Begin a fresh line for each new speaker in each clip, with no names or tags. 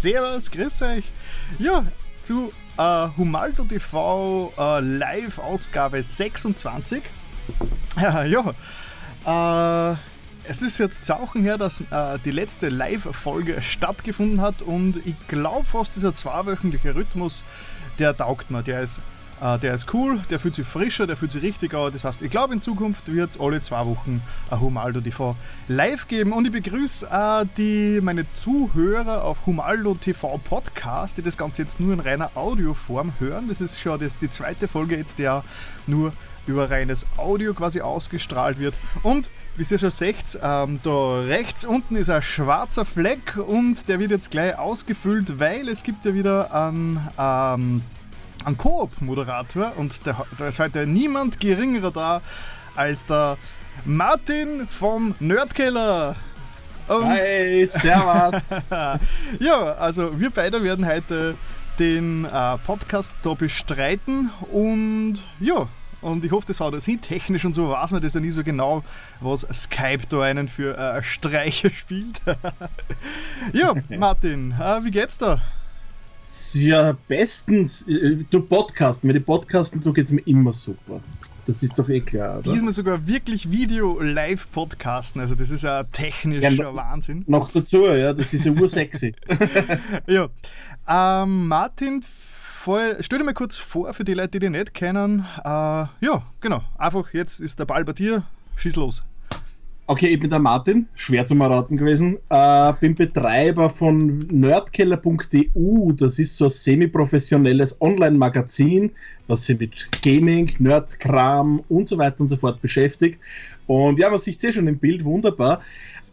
Servus, grüß euch. Ja, zu äh, Humaldo TV äh, Live-Ausgabe 26. ja, äh, es ist jetzt Zauchen her, dass äh, die letzte Live-Folge stattgefunden hat und ich glaube fast dieser zweiwöchentliche Rhythmus, der taugt mir, der ist der ist cool, der fühlt sich frischer, der fühlt sich richtig an. Das heißt, ich glaube, in Zukunft wird es alle zwei Wochen ein Humaldo TV live geben. Und ich begrüße äh, die, meine Zuhörer auf Humaldo TV Podcast, die das Ganze jetzt nur in reiner Audioform hören. Das ist schon das, die zweite Folge jetzt, der nur über reines Audio quasi ausgestrahlt wird. Und wie ihr schon seht, ähm, da rechts unten ist ein schwarzer Fleck und der wird jetzt gleich ausgefüllt, weil es gibt ja wieder einen ähm, einen Koop-Moderator und da ist heute niemand geringerer da als der Martin vom Nerdkeller.
Und Hi, servus.
ja, also wir beide werden heute den äh, Podcast da bestreiten und ja, und ich hoffe, das haut das hin. Technisch und so weiß man das ja nie so genau, was Skype da einen für äh, Streiche spielt. ja, Martin, äh, wie geht's da?
Ja, bestens. Äh, du Podcasten, mit den Podcasten du geht's mir immer super. Das ist doch eh klar,
oder? Diesmal sogar wirklich Video-Live-Podcasten, also das ist ja technischer ja, Wahnsinn.
Noch dazu, ja, das ist ja ursexy.
ja. Ähm, Martin, stell dir mal kurz vor für die Leute, die dich nicht kennen. Äh, ja, genau. Einfach jetzt ist der Ball bei dir. Schieß los.
Okay, ich bin der Martin, schwer zum Erraten gewesen. Äh, bin Betreiber von nerdkeller.eu. Das ist so ein semi-professionelles Online-Magazin, das sich mit Gaming, Nerdkram und so weiter und so fort beschäftigt. Und ja, man sieht es eh schon im Bild wunderbar.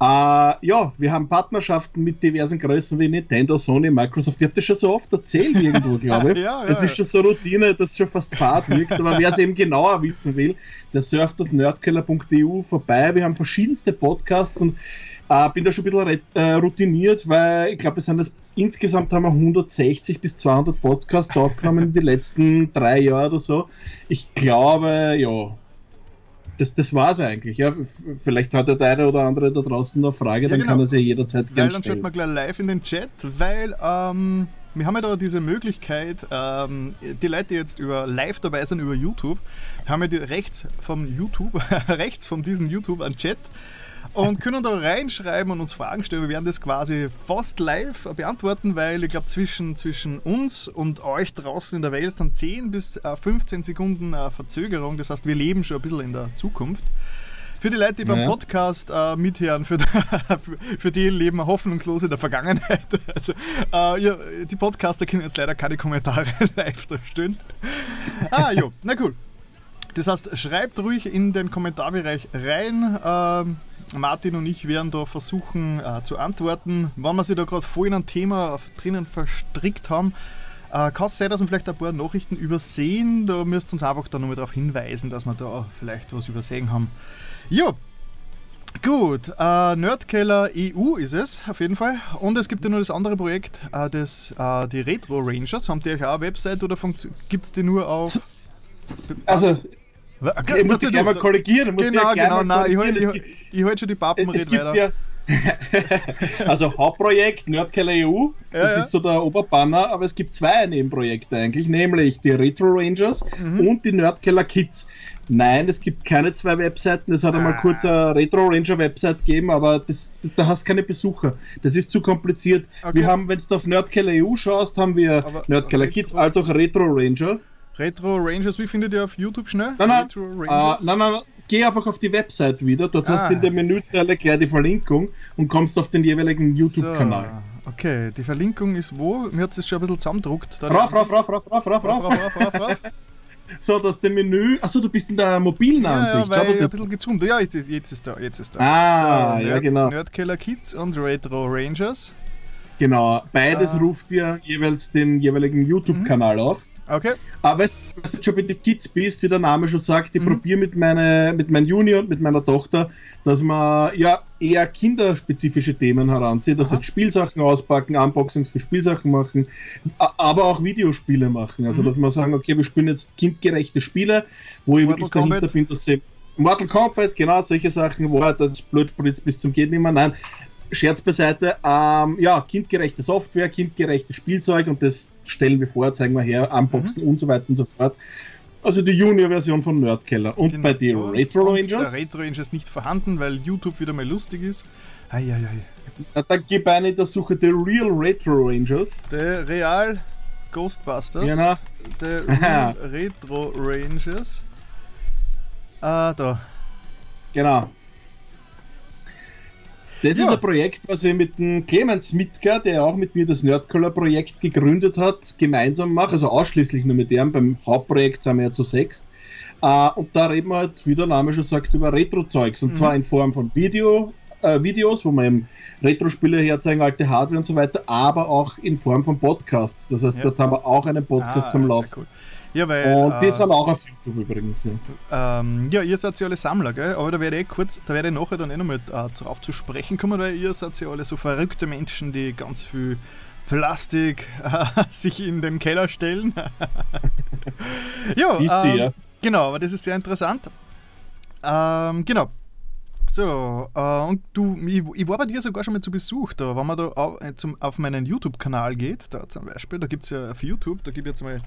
Uh, ja, wir haben Partnerschaften mit diversen Größen wie Nintendo, Sony, Microsoft. Ich habe das schon so oft erzählt irgendwo, glaube ich. ja, ja, das ist schon so Routine, dass schon fast Fahrt wirkt. Aber wer es eben genauer wissen will, der surft auf nerdkeller.eu vorbei. Wir haben verschiedenste Podcasts und uh, bin da schon ein bisschen äh, routiniert, weil ich glaube, wir sind das insgesamt haben wir 160 bis 200 Podcasts aufgenommen in den letzten drei Jahren oder so. Ich glaube, ja, das, das es eigentlich. Ja, vielleicht hat der eine oder andere da draußen noch Frage, ja, dann genau. kann er sie jederzeit
gerne Dann schaut man gleich live in den Chat, weil ähm, wir haben ja da diese Möglichkeit, ähm, die Leute, die jetzt über live dabei sind über YouTube, haben ja die rechts vom YouTube, rechts von diesem YouTube einen Chat und können da reinschreiben und uns Fragen stellen. Wir werden das quasi fast live beantworten, weil ich glaube, zwischen, zwischen uns und euch draußen in der Welt sind 10 bis 15 äh, Sekunden äh, Verzögerung. Das heißt, wir leben schon ein bisschen in der Zukunft. Für die Leute, die beim Podcast äh, mithören, für, für die leben wir hoffnungslos in der Vergangenheit. Also, äh, ja, die Podcaster können jetzt leider keine Kommentare live da stehen. Ah, jo, na cool. Das heißt, schreibt ruhig in den Kommentarbereich rein. Ähm, Martin und ich werden da versuchen äh, zu antworten. Wenn wir sich da gerade voll in ein Thema drinnen verstrickt haben, äh, kann es sein, dass wir vielleicht ein paar Nachrichten übersehen. Da müsst ihr uns einfach da nochmal darauf hinweisen, dass wir da vielleicht was übersehen haben. Ja, Gut, äh, Nerdkeller EU ist es auf jeden Fall. Und es gibt ja nur das andere Projekt, äh, das, äh, die Retro Rangers. Haben die euch auch eine Website oder gibt es die nur auf.
Also, ich muss dich gleich mal korrigieren.
Genau, genau, nein, ich halte ich, halt schon die Pappen weiter. Ja,
also Hauptprojekt Nerdkeller EU, das ja, ja. ist so der Oberbanner, aber es gibt zwei Nebenprojekte eigentlich, nämlich die Retro Rangers mhm. und die Nerdkeller Kids. Nein, es gibt keine zwei Webseiten, es hat ah. einmal kurz eine Retro Ranger Website gegeben, aber das, da hast keine Besucher. Das ist zu kompliziert. Okay. Wir haben, wenn du auf Nerdkeller EU schaust, haben wir aber Nerdkeller Kids als auch Retro Ranger.
Retro Rangers, wie findet ihr auf YouTube schnell?
Nein, nein, uh, nein, nein, geh einfach auf die Website wieder. Dort ah. hast du in der Menüzeile gleich die Verlinkung und kommst auf den jeweiligen YouTube-Kanal.
So. Okay, die Verlinkung ist wo? Mir hat es schon ein bisschen zusammendruckt.
Rauf, rauf, rauf, rauf, rauf, rauf, rauf, rauf, rauf, rauf. So, dass der Menü. Achso, du bist in der mobilen ja, Ansicht.
Ja, weil ich ein bisschen gezoomt. Ja, jetzt, jetzt ist da, jetzt ist da.
Ah, so, Nerd, ja, genau.
Nerdkiller Kids und Retro Rangers.
Genau, beides ah. ruft ja jeweils den jeweiligen YouTube-Kanal mhm. auf.
Okay.
Aber wenn du schon bei den Kids bist, wie der Name schon sagt, ich mhm. probiere mit, meine, mit meinem Junior und mit meiner Tochter, dass man ja eher kinderspezifische Themen heranzieht, dass jetzt Spielsachen auspacken, Unboxings für Spielsachen machen, aber auch Videospiele machen. Also mhm. dass man sagen, okay, wir spielen jetzt kindgerechte Spiele, wo ich wirklich dahinter Kombat. bin, dass sie Mortal Kombat, genau solche Sachen, wo halt das Blutspritz bis zum geht nicht mehr. Nein, Scherz beiseite. Ähm, ja, kindgerechte Software, kindgerechtes Spielzeug und das stellen wir vor, zeigen wir her, Unboxen mhm. und so weiter und so fort. Also die Junior-Version von Nerdkeller. Und genau. bei den Retro Rangers?
Der Retro Rangers nicht vorhanden, weil YouTube wieder mal lustig ist. Eieiei.
Na, dann gib eine in der Suche The Real Retro Rangers.
Der Real Ghostbusters. Genau. Der Real Retro Rangers. Ah, da.
Genau. Das ja. ist ein Projekt, was ich mit dem Clemens Mitger, der auch mit mir das Nerdcolor-Projekt gegründet hat, gemeinsam mache. Also ausschließlich nur mit dem. Beim Hauptprojekt sind wir ja zu sechs. Uh, und da reden wir halt, wie der Name schon sagt, über Retro-Zeugs. Und mhm. zwar in Form von Video, äh, Videos, wo wir eben Retro-Spiele herzeigen, alte Hardware und so weiter, aber auch in Form von Podcasts. Das heißt, ja. dort haben wir auch einen Podcast ah, zum Laufen. Ja, weil, und die äh, sind auch auf YouTube übrigens.
Ja. Ähm, ja, ihr seid ja alle Sammler, gell? aber da werde ich kurz, da werde ich nachher dann eh nochmal äh, darauf zu sprechen kommen, weil ihr seid ja alle so verrückte Menschen, die ganz viel Plastik äh, sich in den Keller stellen. ja, ähm, ja, genau, aber das ist sehr interessant. Ähm, genau, so, äh, und du, ich, ich, war bei dir sogar schon mal zu Besuch da, wenn man da auf, äh, zum, auf meinen YouTube-Kanal geht, da zum Beispiel, da gibt es ja auf YouTube, da gibt es jetzt mal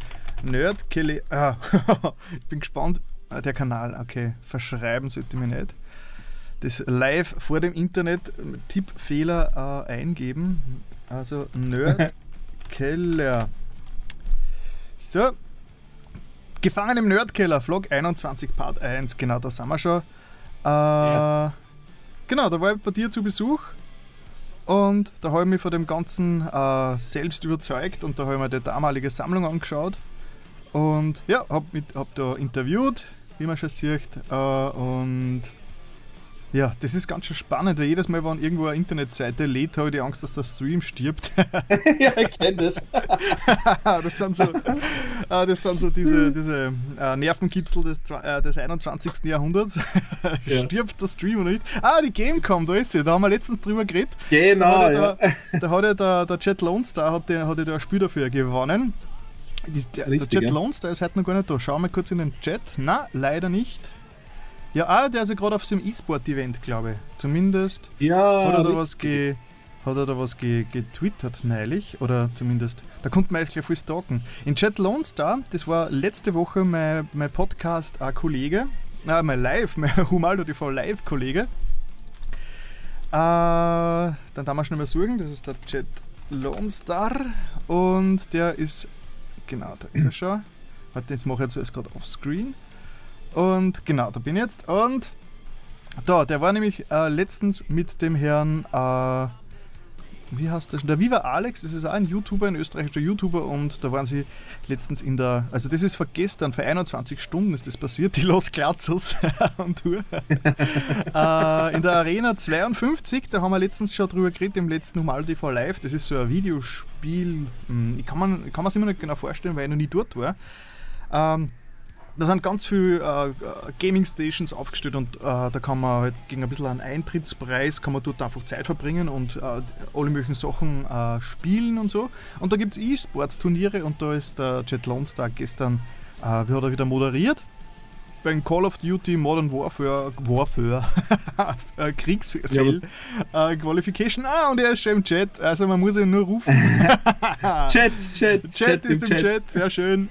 Nerd Kelly. Ah, ich bin gespannt. Ah, der Kanal, okay, verschreiben sollte ich mir nicht. Das live vor dem Internet Tippfehler äh, eingeben. Also Nerd Keller. So. Gefangen im Nerdkeller, Vlog 21 Part 1, genau, da sind wir schon. Äh, ja. Genau, da war ich bei dir zu Besuch und da habe ich mich von dem Ganzen äh, selbst überzeugt und da habe ich mir die damalige Sammlung angeschaut und ja, habe hab da interviewt, wie man schon sieht äh, und ja, das ist ganz schön spannend, weil jedes Mal, wenn irgendwo eine Internetseite lädt, habe ich die Angst, dass der Stream stirbt.
ja, ich kenne das.
das, sind so, äh, das sind so diese, diese äh, Nervenkitzel des, äh, des 21. Jahrhunderts. Ja. Stirbt der Stream oder nicht? Ah, die Gamecom, da ist sie, da haben wir letztens drüber geredet.
Genau,
da hat ja. Da, da hat ja der, der Jet Lone Star hat, der, hat ja da ein Spiel dafür gewonnen. Der, Richtig, der Jet ja. Lone Star ist heute noch gar nicht da. Schauen wir kurz in den Chat. Na, leider nicht. Ja, ah, der ist ja gerade auf so einem E-Sport-Event, glaube ich. Zumindest
ja,
hat er da was, ge, hat er da was ge, getwittert neulich. Oder zumindest, da konnte man eigentlich gleich viel stalken. In Chat Lone Star, das war letzte Woche mein, mein Podcast-Kollege, äh, mein Live, mein Humaldo TV Live-Kollege. Äh, dann darf man schnell mal suchen, das ist der Chat Lone Star. Und der ist, genau, da ist er schon. Warte, das mache ich jetzt gerade offscreen. Und genau, da bin ich jetzt. Und da, der war nämlich äh, letztens mit dem Herrn, äh, wie heißt der? Der Viva Alex, das ist auch ein YouTuber, ein österreichischer YouTuber und da waren sie letztens in der, also das ist vor gestern, vor 21 Stunden ist das passiert, die Los Glatzos on Tour. äh, in der Arena 52, da haben wir letztens schon drüber geredet, im letzten Humal TV Live, das ist so ein Videospiel, hm, ich kann kann es immer nicht genau vorstellen, weil ich noch nie dort war. Ähm, da sind ganz viele äh, Gaming Stations aufgestellt und äh, da kann man halt gegen ein bisschen einen Eintrittspreis kann man dort einfach Zeit verbringen und äh, alle möglichen Sachen äh, spielen und so. Und da gibt es E-Sports-Turniere und da ist der Jet Lone Star gestern, äh, wie hat er wieder moderiert? Beim Call of Duty Modern Warfare, Warfare, äh, Kriegsfell, ja. Qualification. Ah, und er ist schon im Chat, also man muss ihn nur rufen.
Chat, Chat,
Chat, Chat ist im Chat. Chat, sehr schön.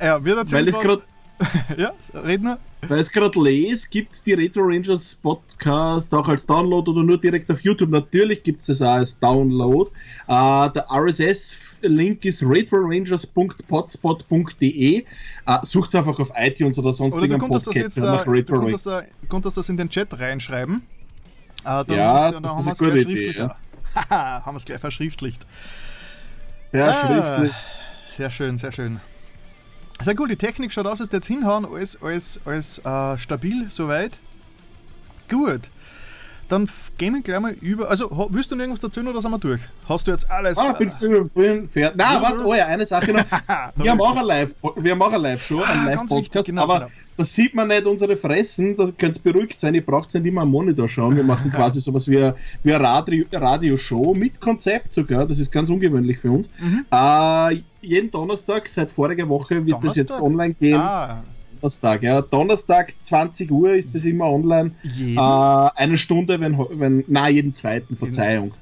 Ja, wird dazu
Weil es gerade.
ja, Redner.
Weil es gerade lese, gibt es die Retro Rangers Podcast auch als Download oder nur direkt auf YouTube. Natürlich gibt es das auch als Download. Uh, der RSS-Link ist retrorangers.potspot.de. Uh, Sucht einfach auf iTunes oder sonst
oder du konntest das jetzt, uh, du konntest, konntest das in den Chat reinschreiben.
Uh, ja, das ist eine gute Idee. Ja.
haben wir es gleich verschriftlicht.
Sehr ah, schriftlich.
Sehr schön, sehr schön. Sehr gut, die Technik schaut aus, als jetzt hinhauen, alles, alles, alles äh, stabil soweit. Gut. Dann gehen wir gleich mal über. Also, willst du noch irgendwas dazu oder sind wir durch? Hast du jetzt alles?
Ah, bin, bin, bin fertig. Nein, warte, oh ja, eine Sache noch. wir haben auch ein Live, wir haben auch ein Live-Show, ah, ein Live-Podcast, genau, aber genau. da sieht man nicht unsere Fressen, da könnt ihr beruhigt sein, ihr braucht nicht immer am Monitor schauen. Wir machen quasi sowas wie, wie eine Radio, Radioshow mit Konzept sogar, das ist ganz ungewöhnlich für uns. Mhm. Äh, jeden Donnerstag, seit voriger Woche, wird Donnerstag? das jetzt online gehen. Ah. Donnerstag, ja. Donnerstag 20 Uhr ist das immer online. Äh, eine Stunde, wenn, wenn, na jeden zweiten, Verzeihung.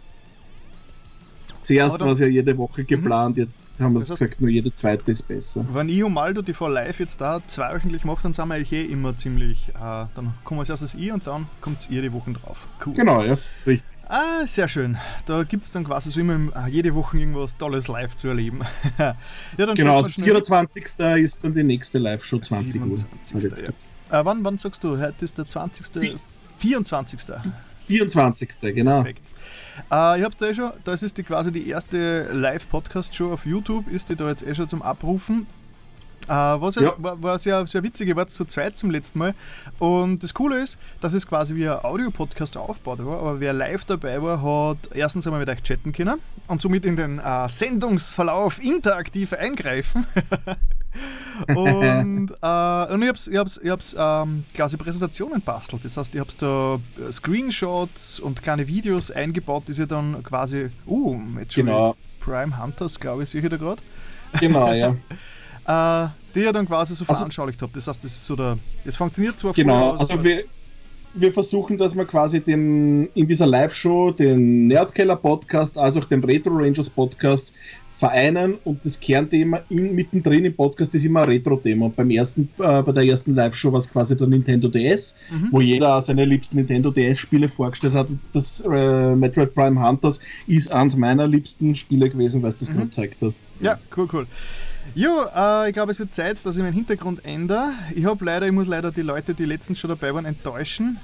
Zuerst war es ja jede Woche geplant, jetzt haben wir
heißt-
gesagt, nur jede zweite ist besser.
Wenn ich und Maldo TV live jetzt da zweiwöchentlich mache, dann sind wir eigentlich eh immer ziemlich. Äh, dann kommen wir als erstes ich und dann kommt ihr die Wochen drauf. Cool.
Genau, ja, richtig.
Ah, sehr schön. Da gibt es dann quasi so immer äh, jede Woche irgendwas Tolles live zu erleben. ja, dann
Genau,
schaut
also
man
24. ist dann die nächste Live-Show, 20 Uhr.
27. Ja. Äh, wann, wann sagst du? Heute ist der 20.
Vi-
24.
24. genau.
Perfekt. Äh, ich habe da eh schon, das ist die quasi die erste Live-Podcast-Show auf YouTube, ist die da jetzt eh schon zum Abrufen. Äh, was
Ja.
ja. war, war sehr, sehr witzig, ich war zu zweit zum letzten Mal. Und das Coole ist, dass es quasi wie ein Audio-Podcast aufgebaut war, aber wer live dabei war, hat erstens einmal mit euch chatten können und somit in den äh, Sendungsverlauf interaktiv eingreifen. und, äh, und ich hab's, ich hab's, ich hab's ähm, quasi Präsentationen bastelt. Das heißt, ich hab's da äh, Screenshots und kleine Videos eingebaut, die sie dann quasi, uh, Metroid
Genau.
Prime Hunters, glaube ich, sehe ich da gerade,
Genau, ja.
äh, die ihr dann quasi so
Also-
veranschaulicht habt. Das heißt, das ist so der, das funktioniert zwar
Genau,
aus,
also wir, wir versuchen, dass wir quasi den, in dieser Live-Show den Nerdkeller Podcast als auch den Retro Rangers Podcast vereinen und das Kernthema in, mittendrin im Podcast ist immer ein Retro-Thema. Beim ersten, äh, bei der ersten Live-Show war es quasi der Nintendo DS,
Mhm.
wo jeder seine liebsten Nintendo DS-Spiele vorgestellt hat. Und Das äh, Metroid Prime Hunters ist eines meiner liebsten Spiele gewesen, weil du das
Mhm.
gerade gezeigt hast.
Ja, cool, cool. Jo, äh, ich glaube, es wird Zeit, dass ich meinen Hintergrund ändere. Ich habe leider, ich muss leider die Leute, die letztens schon dabei waren, enttäuschen.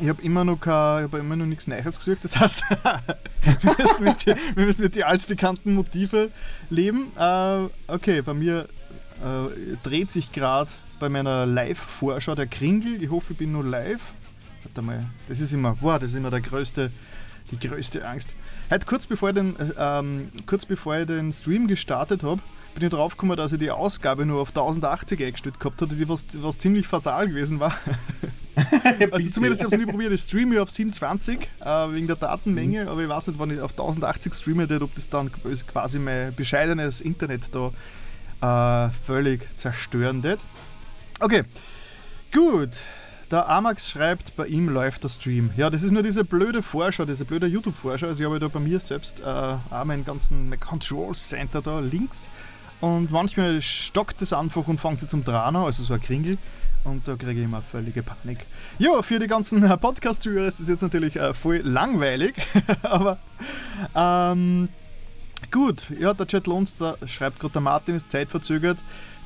Ich habe immer noch kein, ich immer noch nichts Neues gesucht. Das heißt, wir, müssen mit die, wir müssen mit die altbekannten Motive leben. Äh, okay, bei mir äh, dreht sich gerade bei meiner Live-Vorschau der Kringel. Ich hoffe, ich bin nur live. Warte mal, das ist immer, wow, das ist immer der größte, die größte Angst. Heute kurz bevor ich den, äh, ähm, kurz bevor ich den Stream gestartet habe, bin ich drauf gekommen, dass ich die Ausgabe nur auf 1080 eingestellt gehabt hatte, die was, was ziemlich fatal gewesen war. Also zumindest, ich habe es nie probiert. Ich streame auf 720 äh, wegen der Datenmenge, aber ich weiß nicht, wann ich auf 1080 streame, ob das dann quasi mein bescheidenes Internet da äh, völlig zerstören wird. Okay, gut. Der Amax schreibt, bei ihm läuft der Stream. Ja, das ist nur diese blöde Vorschau, diese blöde YouTube-Vorschau. Also ich habe da bei mir selbst äh, auch meinen ganzen mein Control Center da links. Und manchmal stockt es einfach und fängt sie zum Drehen an, also so ein Kringel. Und da kriege ich immer völlige Panik. Ja, für die ganzen Podcast-Zuhörer ist es jetzt natürlich äh, voll langweilig, aber ähm, gut. Ja, der Chat Lohns, da schreibt gerade der Martin, ist zeitverzögert.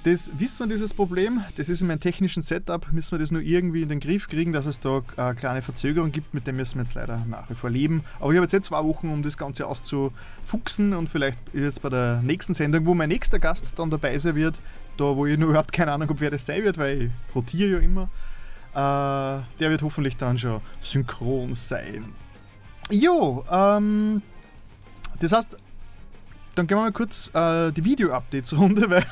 Das wissen wir, dieses Problem. Das ist in meinem technischen Setup. Müssen wir das nur irgendwie in den Griff kriegen, dass es da eine kleine Verzögerung gibt. Mit dem müssen wir jetzt leider nach wie vor leben. Aber ich habe jetzt eh zwei Wochen, um das Ganze auszufuchsen. Und vielleicht jetzt bei der nächsten Sendung, wo mein nächster Gast dann dabei sein wird, da wo ich nur überhaupt keine Ahnung habe, wer das sein wird, weil ich rotiere ja immer. Äh, der wird hoffentlich dann schon synchron sein. Jo, ähm, das heißt, dann gehen wir mal kurz äh, die Video-Updates-Runde, weil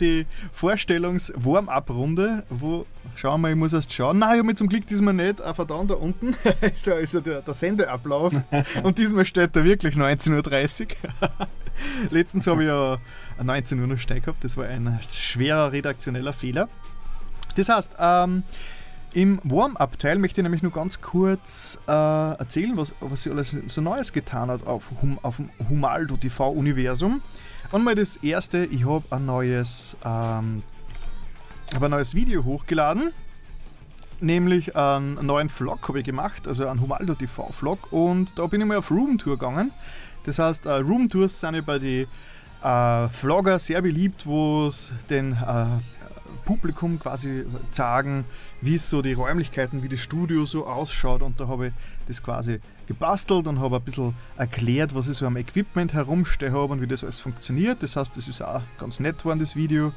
die Vorstellungs-Warm-Up-Runde, wo, schauen wir mal, ich muss erst schauen. Nein, ich habe mich zum Glück diesmal nicht äh, verdammt da unten, ist ja, ist ja der, der Sendeablauf. Und diesmal steht da wirklich 19.30 Uhr. Letztens habe ich ja 19 Uhr noch stehen gehabt, das war ein schwerer redaktioneller Fehler. Das heißt, ähm, im Warm-Up-Teil möchte ich nämlich nur ganz kurz äh, erzählen, was, was sie alles so Neues getan hat auf, hum, auf dem Humaldo TV-Universum. Und mal das erste, ich habe ein neues, ähm, ein neues Video hochgeladen. Nämlich einen neuen Vlog habe ich gemacht, also einen Humaldo TV-Vlog. Und da bin ich mal auf Roomtour gegangen. Das heißt, äh, Roomtours sind ja bei den äh, Vlogger sehr beliebt, wo es den äh, Publikum quasi zeigen, wie so die Räumlichkeiten, wie das Studio so ausschaut. Und da habe ich das quasi gebastelt und habe ein bisschen erklärt, was ich so am Equipment herumstehen habe und wie das alles funktioniert. Das heißt, das ist auch ganz nett geworden, das Video.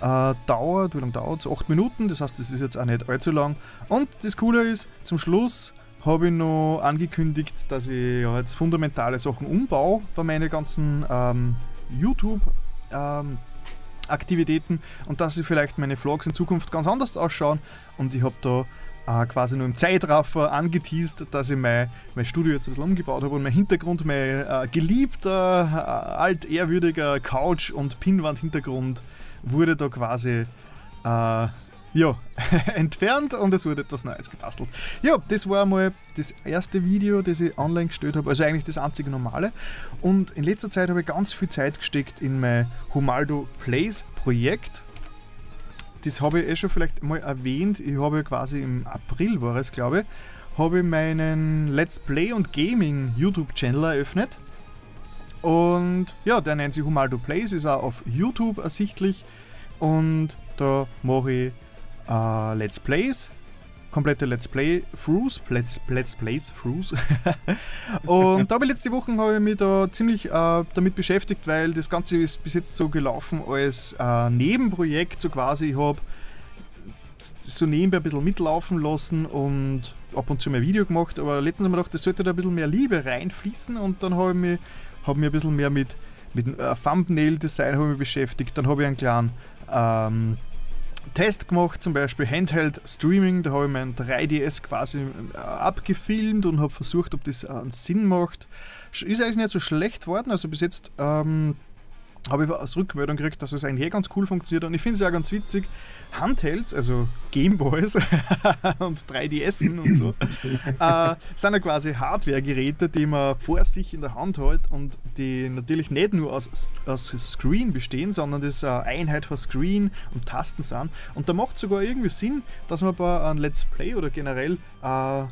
Äh, dauert, wie lange dauert es? 8 Minuten, das heißt, das ist jetzt auch nicht allzu lang. Und das Coole ist, zum Schluss habe ich noch angekündigt, dass ich ja jetzt fundamentale Sachen umbaue bei meinen ganzen ähm, YouTube- ähm, Aktivitäten und dass sie vielleicht meine Vlogs in Zukunft ganz anders ausschauen. Und ich habe da äh, quasi nur im Zeitraffer angeteased, dass ich mein, mein Studio jetzt ein bisschen umgebaut habe und mein Hintergrund, mein äh, geliebter, äh, altehrwürdiger Couch- und Pinnwand-Hintergrund wurde da quasi äh, ja, entfernt und es wurde etwas Neues gebastelt. Ja, das war mal das erste Video, das ich online gestellt habe, also eigentlich das einzige normale. Und in letzter Zeit habe ich ganz viel Zeit gesteckt in mein Humaldo Plays Projekt. Das habe ich eh schon vielleicht mal erwähnt. Ich habe quasi im April, war es glaube ich, habe ich meinen Let's Play und Gaming YouTube-Channel eröffnet. Und ja, der nennt sich Humaldo Plays, ist auch auf YouTube ersichtlich. Und da mache ich äh, Let's Plays, komplette Let's Play Throughs, Let's, Let's Plays Throughs. und da habe ich letzte Woche habe ich mich da ziemlich äh, damit beschäftigt, weil das Ganze ist bis jetzt so gelaufen als äh, Nebenprojekt, so quasi. Ich habe so nebenbei ein bisschen mitlaufen lassen und ab und zu mal Video gemacht, aber letztens habe ich gedacht, das sollte da ein bisschen mehr Liebe reinfließen und dann habe ich mich, hab mich ein bisschen mehr mit, mit äh, Thumbnail-Design beschäftigt. Dann habe ich einen kleinen ähm, Test gemacht, zum Beispiel Handheld Streaming. Da habe ich mein 3DS quasi äh, abgefilmt und habe versucht, ob das einen Sinn macht. Ist eigentlich nicht so schlecht geworden. Also bis jetzt ähm, habe ich als Rückmeldung gekriegt, dass es eigentlich eh ganz cool funktioniert. Und ich finde es ja ganz witzig, Handhelds, also Gameboys und 3DSen und so, äh, sind ja quasi Hardware-Geräte, die man vor sich in der Hand hält und die natürlich nicht nur aus, aus Screen bestehen, sondern das eine Einheit von Screen und Tasten sind. Und da macht sogar irgendwie Sinn, dass man bei einem Let's Play oder generell äh,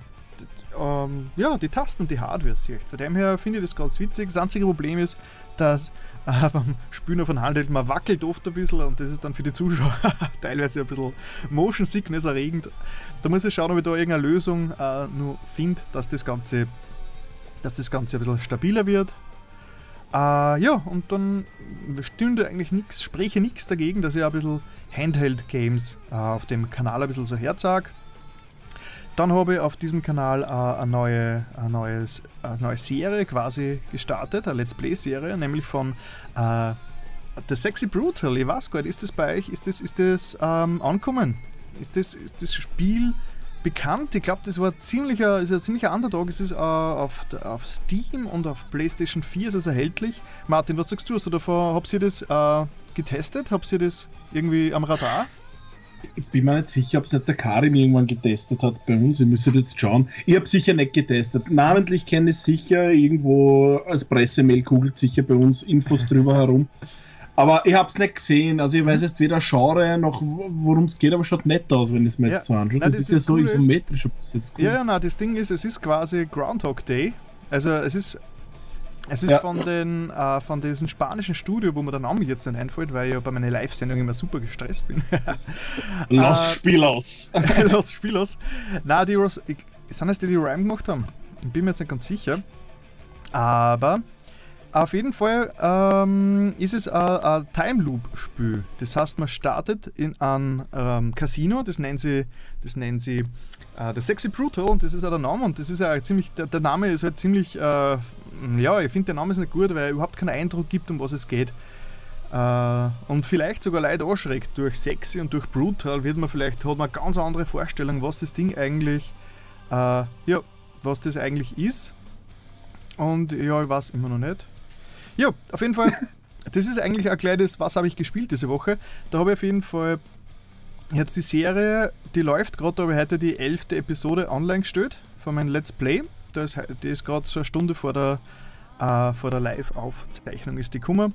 ähm, ja, die Tasten und die Hardware sieht. Von dem her finde ich das ganz witzig. Das einzige Problem ist, dass äh, beim auf einem Handheld man wackelt oft ein bisschen und das ist dann für die Zuschauer teilweise ein bisschen Motion Sickness erregend. Da muss ich schauen, ob ich da irgendeine Lösung äh, nur finde, dass das Ganze dass das Ganze ein bisschen stabiler wird. Äh, ja, und dann stünde eigentlich nichts, spreche nichts dagegen, dass ich ein bisschen Handheld-Games äh, auf dem Kanal ein bisschen so herzage. Dann habe ich auf diesem Kanal äh, eine, neue, eine, neues, eine neue Serie quasi gestartet, eine Let's Play-Serie, nämlich von äh, The Sexy Brutal. Ich weiß gar nicht, ist das bei euch, ist das, ist das ähm, ankommen? Ist das, ist das Spiel bekannt? Ich glaube, das war ziemlicher, ist ein ziemlicher Underdog. Es ist äh, auf, auf Steam und auf PlayStation 4 ist es erhältlich. Martin, was sagst du? Hast du davor, habt ihr das äh, getestet? Habt ihr das irgendwie am Radar?
Ich bin mir nicht sicher, ob es nicht der Karim irgendwann getestet hat bei uns. Ich müsste jetzt schauen. Ich habe sicher nicht getestet. Namentlich kenne ich sicher, irgendwo als Pressemail kugelt sicher bei uns Infos drüber herum. Aber ich habe es nicht gesehen. Also ich weiß jetzt weder Genre noch worum es geht, aber schaut nett aus, wenn ich es mir ja. jetzt so anschaue. Das, das, ist ja so isometrisch. Ob
das jetzt cool. Ja, ja, nein, das Ding ist, es ist quasi Groundhog Day. Also es ist es ist ja. von, den, äh, von diesem spanischen Studio, wo mir der Name jetzt nicht einfällt, weil ich ja bei meiner Live-Sendung immer super gestresst bin.
Los äh, Spielos.
Los Spielos. Nein, die Ros sind es die, die Rhyme gemacht haben? Ich bin mir jetzt nicht ganz sicher. Aber auf jeden Fall ähm, ist es ein, Time Loop-Spiel. Das heißt, man startet in einem ähm, Casino, das nennen sie, das nennen sie äh, The Sexy Brutal, und das ist auch der Name. Und das ist ja ziemlich, der, der Name ist halt ziemlich äh, ja, ich finde der Name ist nicht gut, weil er überhaupt keinen Eindruck gibt, um was es geht. Äh, und vielleicht sogar Leute anschreckt. Durch Sexy und durch Brutal wird man vielleicht, hat man eine ganz andere Vorstellung, was das Ding eigentlich, äh, ja, was das eigentlich ist. Und ja, ich weiß immer noch nicht. Ja, auf jeden Fall, das ist eigentlich ein kleines, was habe ich gespielt diese Woche. Da habe ich auf jeden Fall jetzt die Serie, die läuft gerade, da habe ich heute die elfte Episode online gestellt von meinem Let's Play da ist, die ist gerade so eine Stunde vor der, äh, der Live-Aufzeichnung ist die gekommen.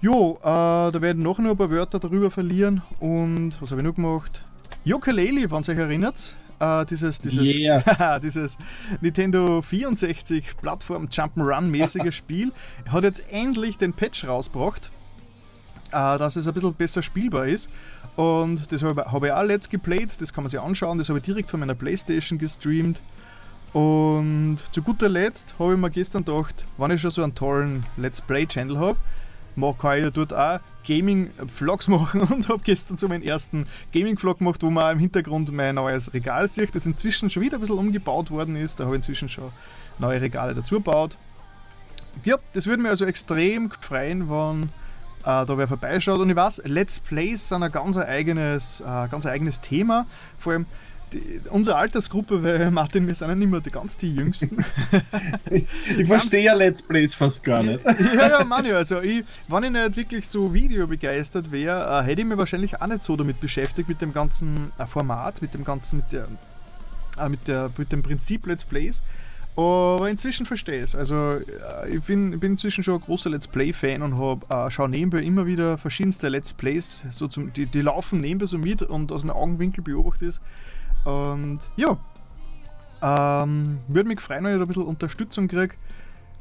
Jo, äh, da werden noch nur ein paar Wörter darüber verlieren und was habe ich noch gemacht? Yooka-Laylee, wenn ihr euch erinnert, äh, dieses, dieses, yeah. dieses Nintendo 64 Plattform Jump'n'Run-mäßige Spiel, hat jetzt endlich den Patch rausgebracht, äh, dass es ein bisschen besser spielbar ist. Und das habe hab ich auch let's geplayt, das kann man sich anschauen, das habe ich direkt von meiner Playstation gestreamt. Und zu guter Letzt habe ich mir gestern gedacht, wenn ich schon so einen tollen Let's Play-Channel habe, kann ich dort auch Gaming-Vlogs machen und habe gestern so meinen ersten Gaming-Vlog gemacht, wo man im Hintergrund mein neues Regal sieht, das inzwischen schon wieder ein bisschen umgebaut worden ist. Da habe ich inzwischen schon neue Regale dazu gebaut. Ja, das würde mir also extrem freuen, wenn äh, da wer vorbeischaut. Und ich weiß, Let's Plays sind ein ganz eigenes, äh, ganz eigenes Thema. Vor allem die, unsere Altersgruppe, weil Martin, wir sind ja nicht mehr die ganz die Jüngsten.
ich, ich verstehe ja Let's Plays fast gar nicht.
ja, ja, Manu, also ich, wenn ich nicht wirklich so videobegeistert wäre, äh, hätte ich mich wahrscheinlich auch nicht so damit beschäftigt, mit dem ganzen äh, Format, mit dem ganzen, mit, der, äh, mit, der, mit dem Prinzip Let's Plays. Aber inzwischen verstehe ich es. Also äh, ich bin, bin inzwischen schon ein großer Let's Play-Fan und hab, äh, schaue nebenbei immer wieder verschiedenste Let's Plays, so zum, die, die laufen nebenbei so mit und aus einem Augenwinkel beobachtet ist. Und ja, ähm, würde mich freuen, wenn ich da ein bisschen Unterstützung kriege.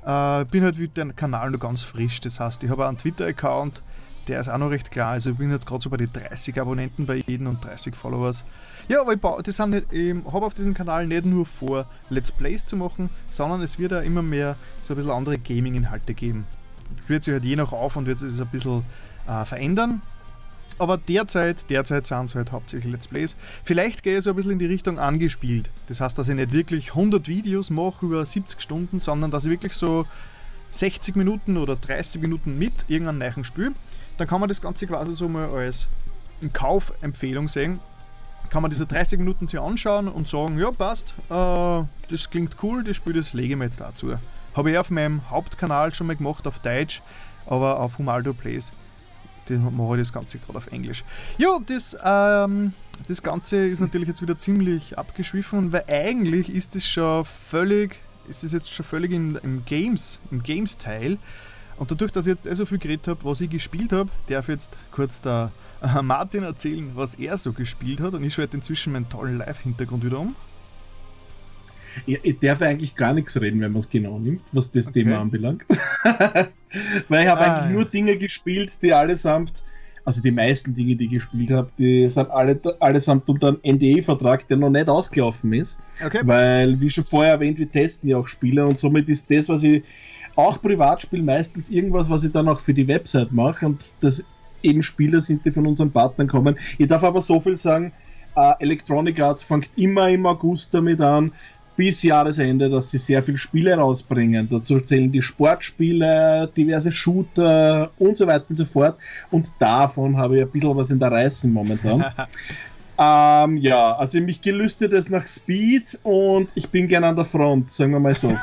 Äh, bin halt mit dem Kanal noch ganz frisch, das heißt, ich habe einen Twitter-Account, der ist auch noch recht klar. Also ich bin jetzt gerade so bei den 30 Abonnenten bei jedem und 30 Followers. Ja, aber ich, das sind nicht, ich habe auf diesem Kanal nicht nur vor, Let's Plays zu machen, sondern es wird auch immer mehr so ein bisschen andere Gaming-Inhalte geben. Wird sich halt je nach auf und wird sich das ein bisschen äh, verändern. Aber derzeit, derzeit sind es halt hauptsächlich Let's Plays. Vielleicht gehe ich so ein bisschen in die Richtung angespielt. Das heißt, dass ich nicht wirklich 100 Videos mache über 70 Stunden, sondern dass ich wirklich so 60 Minuten oder 30 Minuten mit irgendeinem neuen Spiel dann kann man das Ganze quasi so mal als Kaufempfehlung sehen. Kann man diese 30 Minuten sich anschauen und sagen, ja passt, äh, das klingt cool, das Spiel, das lege ich mir jetzt dazu. Habe ich auf meinem Hauptkanal schon mal gemacht auf Deutsch, aber auf Humaldo Plays den mache ich das Ganze gerade auf Englisch. Ja, das, ähm, das Ganze ist natürlich jetzt wieder ziemlich abgeschwiffen, weil eigentlich ist es schon völlig, ist es jetzt schon völlig im, im Games, im Games-Teil. Und dadurch, dass ich jetzt eh so viel geredet habe, was ich gespielt habe, darf jetzt kurz der äh, Martin erzählen, was er so gespielt hat. Und ich schalte inzwischen meinen tollen Live-Hintergrund wieder um.
Ich darf eigentlich gar nichts reden, wenn man es genau nimmt, was das okay. Thema anbelangt. Weil ich habe ah, eigentlich ja. nur Dinge gespielt, die allesamt, also die meisten Dinge, die ich gespielt habe, die sind alle, allesamt unter einem NDE-Vertrag, der noch nicht ausgelaufen ist. Okay. Weil, wie schon vorher erwähnt, wir testen ja auch Spiele und somit ist das, was ich auch Privatspiel meistens irgendwas, was ich dann auch für die Website mache und das eben Spieler sind, die von unseren Partnern kommen. Ich darf aber so viel sagen, äh, Electronic Arts fängt immer im August damit an, bis Jahresende, dass sie sehr viele Spiele rausbringen. Dazu zählen die Sportspiele, diverse Shooter und so weiter und so fort. Und davon habe ich ein bisschen was in der Reißen momentan. Ähm, ja, also mich gelüstet es nach Speed und ich bin gerne an der Front, sagen wir mal so.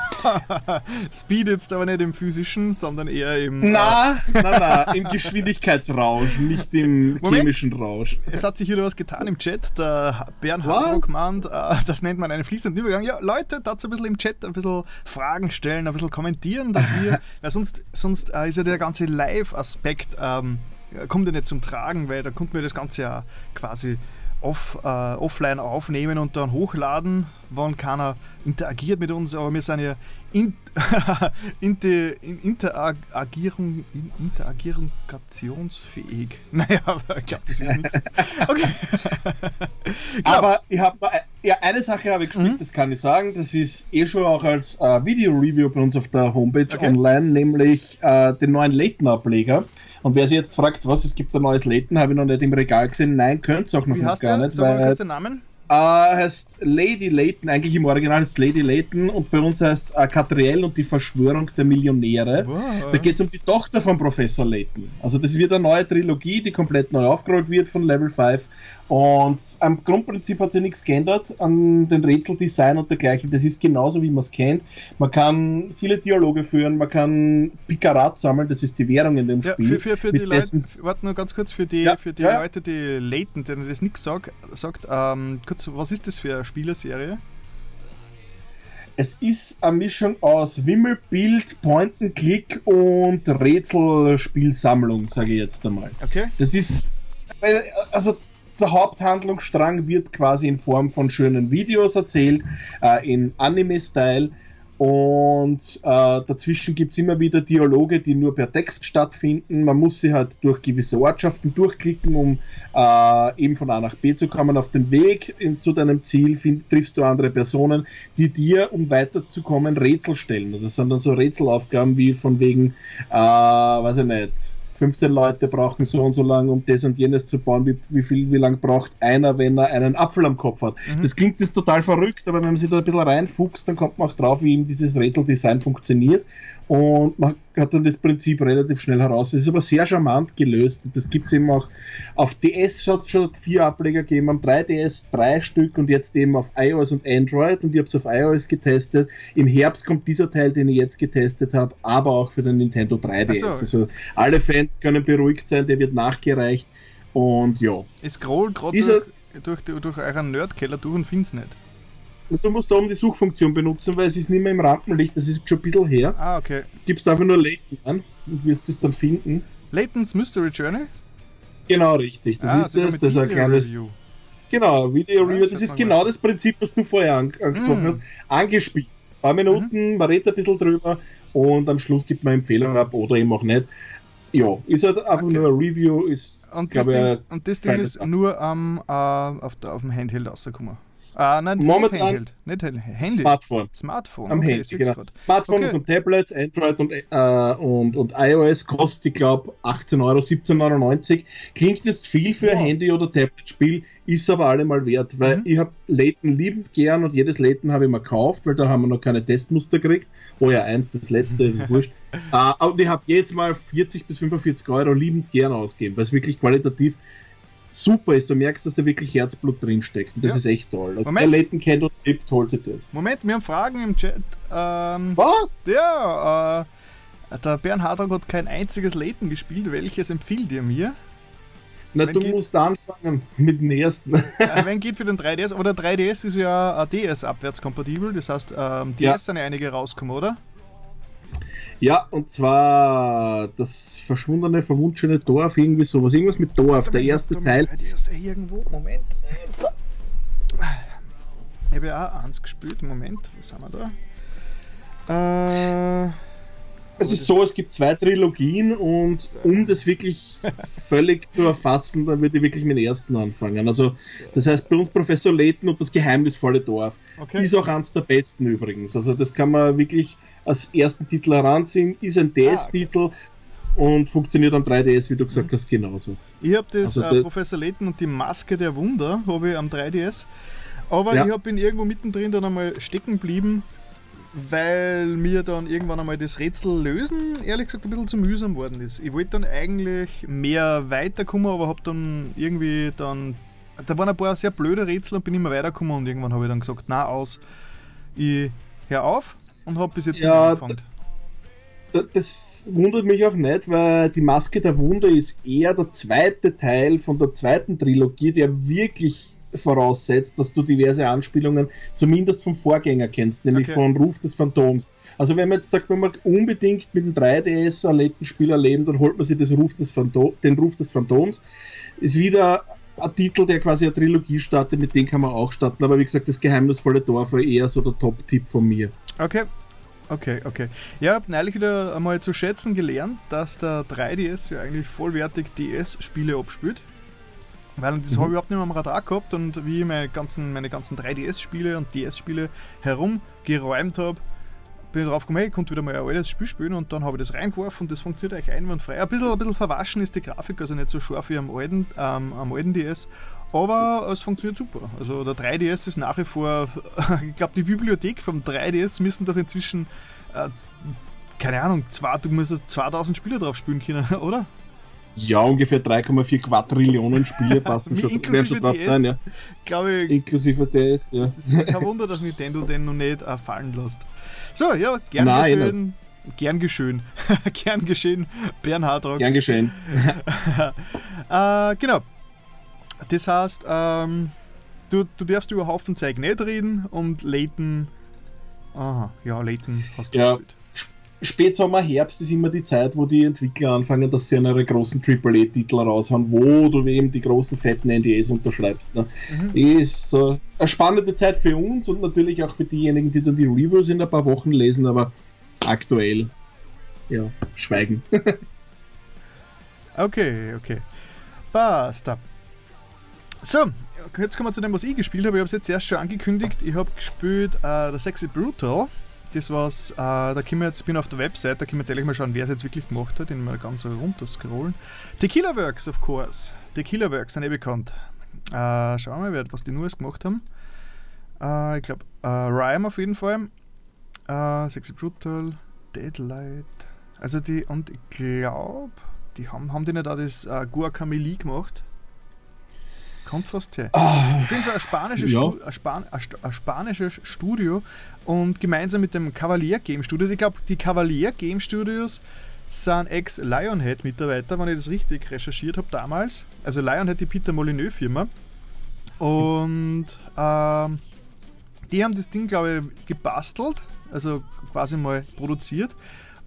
Speed jetzt aber nicht im physischen, sondern eher im.
Na, äh na, na, im Geschwindigkeitsrausch, nicht im Moment, chemischen Rausch.
Es hat sich wieder was getan im Chat. Der Bernhard meint, äh, das nennt man einen fließenden Übergang. Ja, Leute, dazu ein bisschen im Chat ein bisschen Fragen stellen, ein bisschen kommentieren, dass wir, weil sonst, sonst äh, ist ja der ganze Live-Aspekt. Ähm, kommt ja nicht zum Tragen, weil da kommt mir das Ganze ja quasi off, äh, offline aufnehmen und dann hochladen, wann keiner interagiert mit uns, aber wir sind ja in, inter, in, interagierung, in, interagierungsfähig. Naja, aber ich glaube, das wird nichts. Okay.
aber ich habe ja, eine Sache habe ich gespielt, mhm. das kann ich sagen, das ist eh schon auch als äh, Video-Review bei uns auf der Homepage okay. online, nämlich äh, den neuen Layton-Ableger. Und wer sich jetzt fragt, was, es gibt ein neues Layton, habe ich noch nicht im Regal gesehen. Nein, könnte es auch noch
Wie nicht
gar
der?
nicht.
Sag mal den Namen.
Äh, heißt Lady Layton, eigentlich im Original heißt es Lady Layton und bei uns heißt es äh, Catriel und die Verschwörung der Millionäre. Wow. Da geht es um die Tochter von Professor Layton. Also das wird eine neue Trilogie, die komplett neu aufgerollt wird von Level 5 und am Grundprinzip hat sich nichts geändert an den Rätseldesign und dergleichen. Das ist genauso, wie man es kennt. Man kann viele Dialoge führen, man kann Pikarat sammeln, das ist die Währung in dem
ja,
Spiel.
Für, für, für die Leute, warte nur ganz kurz, für die, ja, für die ja. Leute, die Layton, denen das nichts sagt, sagt ähm, kurz, was ist das für eine Spielerserie?
Es ist eine Mischung aus Wimmelbild, Point-and-Click und Rätselspielsammlung, sage ich jetzt einmal.
Okay.
Das ist, also der Haupthandlungsstrang wird quasi in Form von schönen Videos erzählt, äh, in Anime-Style. Und äh, dazwischen gibt es immer wieder Dialoge, die nur per Text stattfinden. Man muss sie halt durch gewisse Ortschaften durchklicken, um äh, eben von A nach B zu kommen. Auf dem Weg in, zu deinem Ziel find, triffst du andere Personen, die dir, um weiterzukommen, Rätsel stellen. das sind dann so Rätselaufgaben wie von wegen, äh, weiß ich nicht, 15 Leute brauchen so und so lang, um das und jenes zu bauen, wie, wie viel, wie lang braucht einer, wenn er einen Apfel am Kopf hat. Mhm. Das klingt jetzt total verrückt, aber wenn man sich da ein bisschen reinfuchst, dann kommt man auch drauf, wie eben dieses Rätseldesign funktioniert. Und man hat dann das Prinzip relativ schnell heraus. Das ist aber sehr charmant gelöst. Das gibt es eben auch auf DS hat es schon vier Ableger gegeben, am 3DS drei Stück und jetzt eben auf iOS und Android und ich habe es auf iOS getestet. Im Herbst kommt dieser Teil, den ich jetzt getestet habe, aber auch für den Nintendo 3DS. So. Also alle Fans können beruhigt sein, der wird nachgereicht und ja.
Es scrollt gerade durch, durch, durch euren Nerdkeller durch und find's nicht.
Du musst da um die Suchfunktion benutzen, weil es ist nicht mehr im Rampenlicht, das ist schon ein bisschen her.
Ah, okay.
Gibst einfach nur Layton an und wirst es dann finden.
Layton's Mystery Journey?
Genau, richtig. Das ah, ist das, das ist ein kleines. Review. Genau, Video Review. Ja, das ist genau das Prinzip, was du vorher an, angesprochen mm. hast. Angespielt. Ein paar Minuten, mhm. man redet ein bisschen drüber und am Schluss gibt man Empfehlungen ab oder eben auch nicht. Ja, ist halt einfach okay. nur ein Review. Ist,
und, das Ding, und das Ding ist nur am, äh, auf, auf dem Handheld rausgekommen. Ah, nein,
Momentan Handheld.
Nicht Handy.
Smartphone.
Smartphone.
Am okay, Handy, genau. Smartphones okay. und Tablets, Android und, äh, und, und iOS kostet, ich glaube, 18 Euro, 17,99 Klingt jetzt viel für ein Handy- oder Tablet-Spiel, ist aber allemal wert, weil mhm. ich habe Layton liebend gern und jedes Layton habe ich mir gekauft, weil da haben wir noch keine Testmuster gekriegt. Oh ja, eins, das letzte, ist wurscht. uh, und ich habe jedes Mal 40 bis 45 Euro liebend gern ausgegeben, weil es wirklich qualitativ super ist. Du merkst, dass da wirklich Herzblut drin steckt. Und das ja. ist echt toll. Also Moment. Leighton kennt und lebt, holt sich das.
Moment, wir haben Fragen im Chat.
Ähm, Was?
Ja, äh, der Bernhard hat kein einziges Leighton gespielt. Welches empfiehlt ihr mir?
Na, wenn du geht, musst anfangen mit dem ersten.
äh, wenn geht für den 3DS, aber der 3DS ist ja DS abwärtskompatibel, das heißt, ähm, DS ja. sind ja einige rausgekommen, oder?
Ja, und zwar das verschwundene, verwunschene Dorf, irgendwie sowas. Irgendwas mit Dorf, der erste Teil.
Die ist irgendwo, Moment. So. Ich habe ja auch eins gespielt. Moment, wo sind wir da? Äh.
Es ist so, es gibt zwei Trilogien und um das wirklich völlig zu erfassen, dann würde ich wirklich mit dem ersten anfangen. Also, das heißt bei uns Professor Layton und das geheimnisvolle Dorf. Okay. Ist auch eins der besten übrigens. Also, das kann man wirklich als ersten Titel heranziehen, ist ein DS-Titel. Ah, und funktioniert am 3DS, wie du gesagt hast, genauso.
Ich habe das also, äh, Professor Layton und die Maske der Wunder habe ich am 3DS. Aber ja. ich hab, bin irgendwo mittendrin dann einmal stecken geblieben weil mir dann irgendwann einmal das Rätsel lösen, ehrlich gesagt, ein bisschen zu mühsam worden ist. Ich wollte dann eigentlich mehr weiterkommen, aber habe dann irgendwie dann. Da waren ein paar sehr blöde Rätsel und bin immer weitergekommen und irgendwann habe ich dann gesagt, na aus, ich hör auf und habe bis jetzt
ja, nicht angefangen. Das wundert mich auch nicht, weil die Maske der Wunder ist eher der zweite Teil von der zweiten Trilogie, der wirklich voraussetzt, dass du diverse Anspielungen zumindest vom Vorgänger kennst, nämlich okay. von Ruf des Phantoms. Also wenn man jetzt sagt, wenn man unbedingt mit dem 3DS ein Spiel erleben, dann holt man sich das Ruf des Phantom, den Ruf des Phantoms. Ist wieder ein Titel, der quasi eine Trilogie startet, mit dem kann man auch starten, aber wie gesagt, das geheimnisvolle Dorf war eher so der Top-Tipp von mir.
Okay. Okay, okay. Ja, ich habe neulich wieder einmal zu schätzen gelernt, dass der 3DS ja eigentlich vollwertig DS-Spiele abspielt. Weil das mhm. habe ich überhaupt nicht mehr am Radar gehabt und wie ich meine ganzen, meine ganzen 3DS-Spiele und DS-Spiele herumgeräumt habe, bin ich drauf gekommen, hey, ich konnte wieder mal ein altes Spiel spielen und dann habe ich das reingeworfen und das funktioniert eigentlich einwandfrei. Ein bisschen, ein bisschen verwaschen ist die Grafik, also nicht so scharf wie am alten, ähm, am alten DS, aber es funktioniert super. Also der 3DS ist nach wie vor, ich glaube, die Bibliothek vom 3DS müssen doch inzwischen, äh, keine Ahnung, zwei, du musst 2000 Spiele drauf spielen können, oder?
Ja, ungefähr 3,4 Quadrillionen Spiele passen schon, schon drauf DS, sein, ja.
Glaube ich.
Inklusive DS, ja.
Es ist kein Wunder, dass Nintendo den noch nicht äh, fallen lässt. So, ja, gern Nein, geschehen. Gern geschehen. gern geschehen, Bernhard Rock.
Gern geschehen.
äh, genau. Das heißt, ähm, du, du darfst über Haufen Zeug nicht reden und Layton. Aha, ja, Layton hast du
ja. gespielt. Spätsommer, Herbst ist immer die Zeit, wo die Entwickler anfangen, dass sie ihre großen AAA-Titel raushauen, wo du eben die großen fetten NDAs unterschreibst. Ne? Mhm. Ist äh, eine spannende Zeit für uns und natürlich auch für diejenigen, die dann die Reviews in ein paar Wochen lesen, aber aktuell, ja, schweigen.
okay, okay. Basta. So, jetzt kommen wir zu dem, was ich gespielt habe. Ich habe es jetzt erst schon angekündigt. Ich habe gespielt äh, The Sexy Brutal das war's. Äh, da können wir jetzt, ich bin auf der Website, da können wir jetzt ehrlich mal schauen, wer es jetzt wirklich gemacht hat, den mal ganz runter scrollen. Tequila Works, of course. Tequila Works, sind eh bekannt. Äh, schauen wir mal, was die Neues gemacht haben. Äh, ich glaube, äh, Rhyme auf jeden Fall. Äh, Sexy Brutal, Deadlight, Also die, und ich glaube, die haben, haben die nicht auch das äh, Guacamole gemacht? Kommt fast her.
Ah,
Auf jeden Fall ein spanisches,
Ja.
Stu ein, Span ein, spanisches Studio und gemeinsam mit dem Cavalier Game Studios, ich glaube, die Cavalier Game Studios sind Ex-Lionhead-Mitarbeiter, wenn ich das richtig recherchiert habe damals. Also Lionhead, die Peter Molyneux-Firma. Und ähm, die haben das Ding, glaube ich, gebastelt, also quasi mal produziert.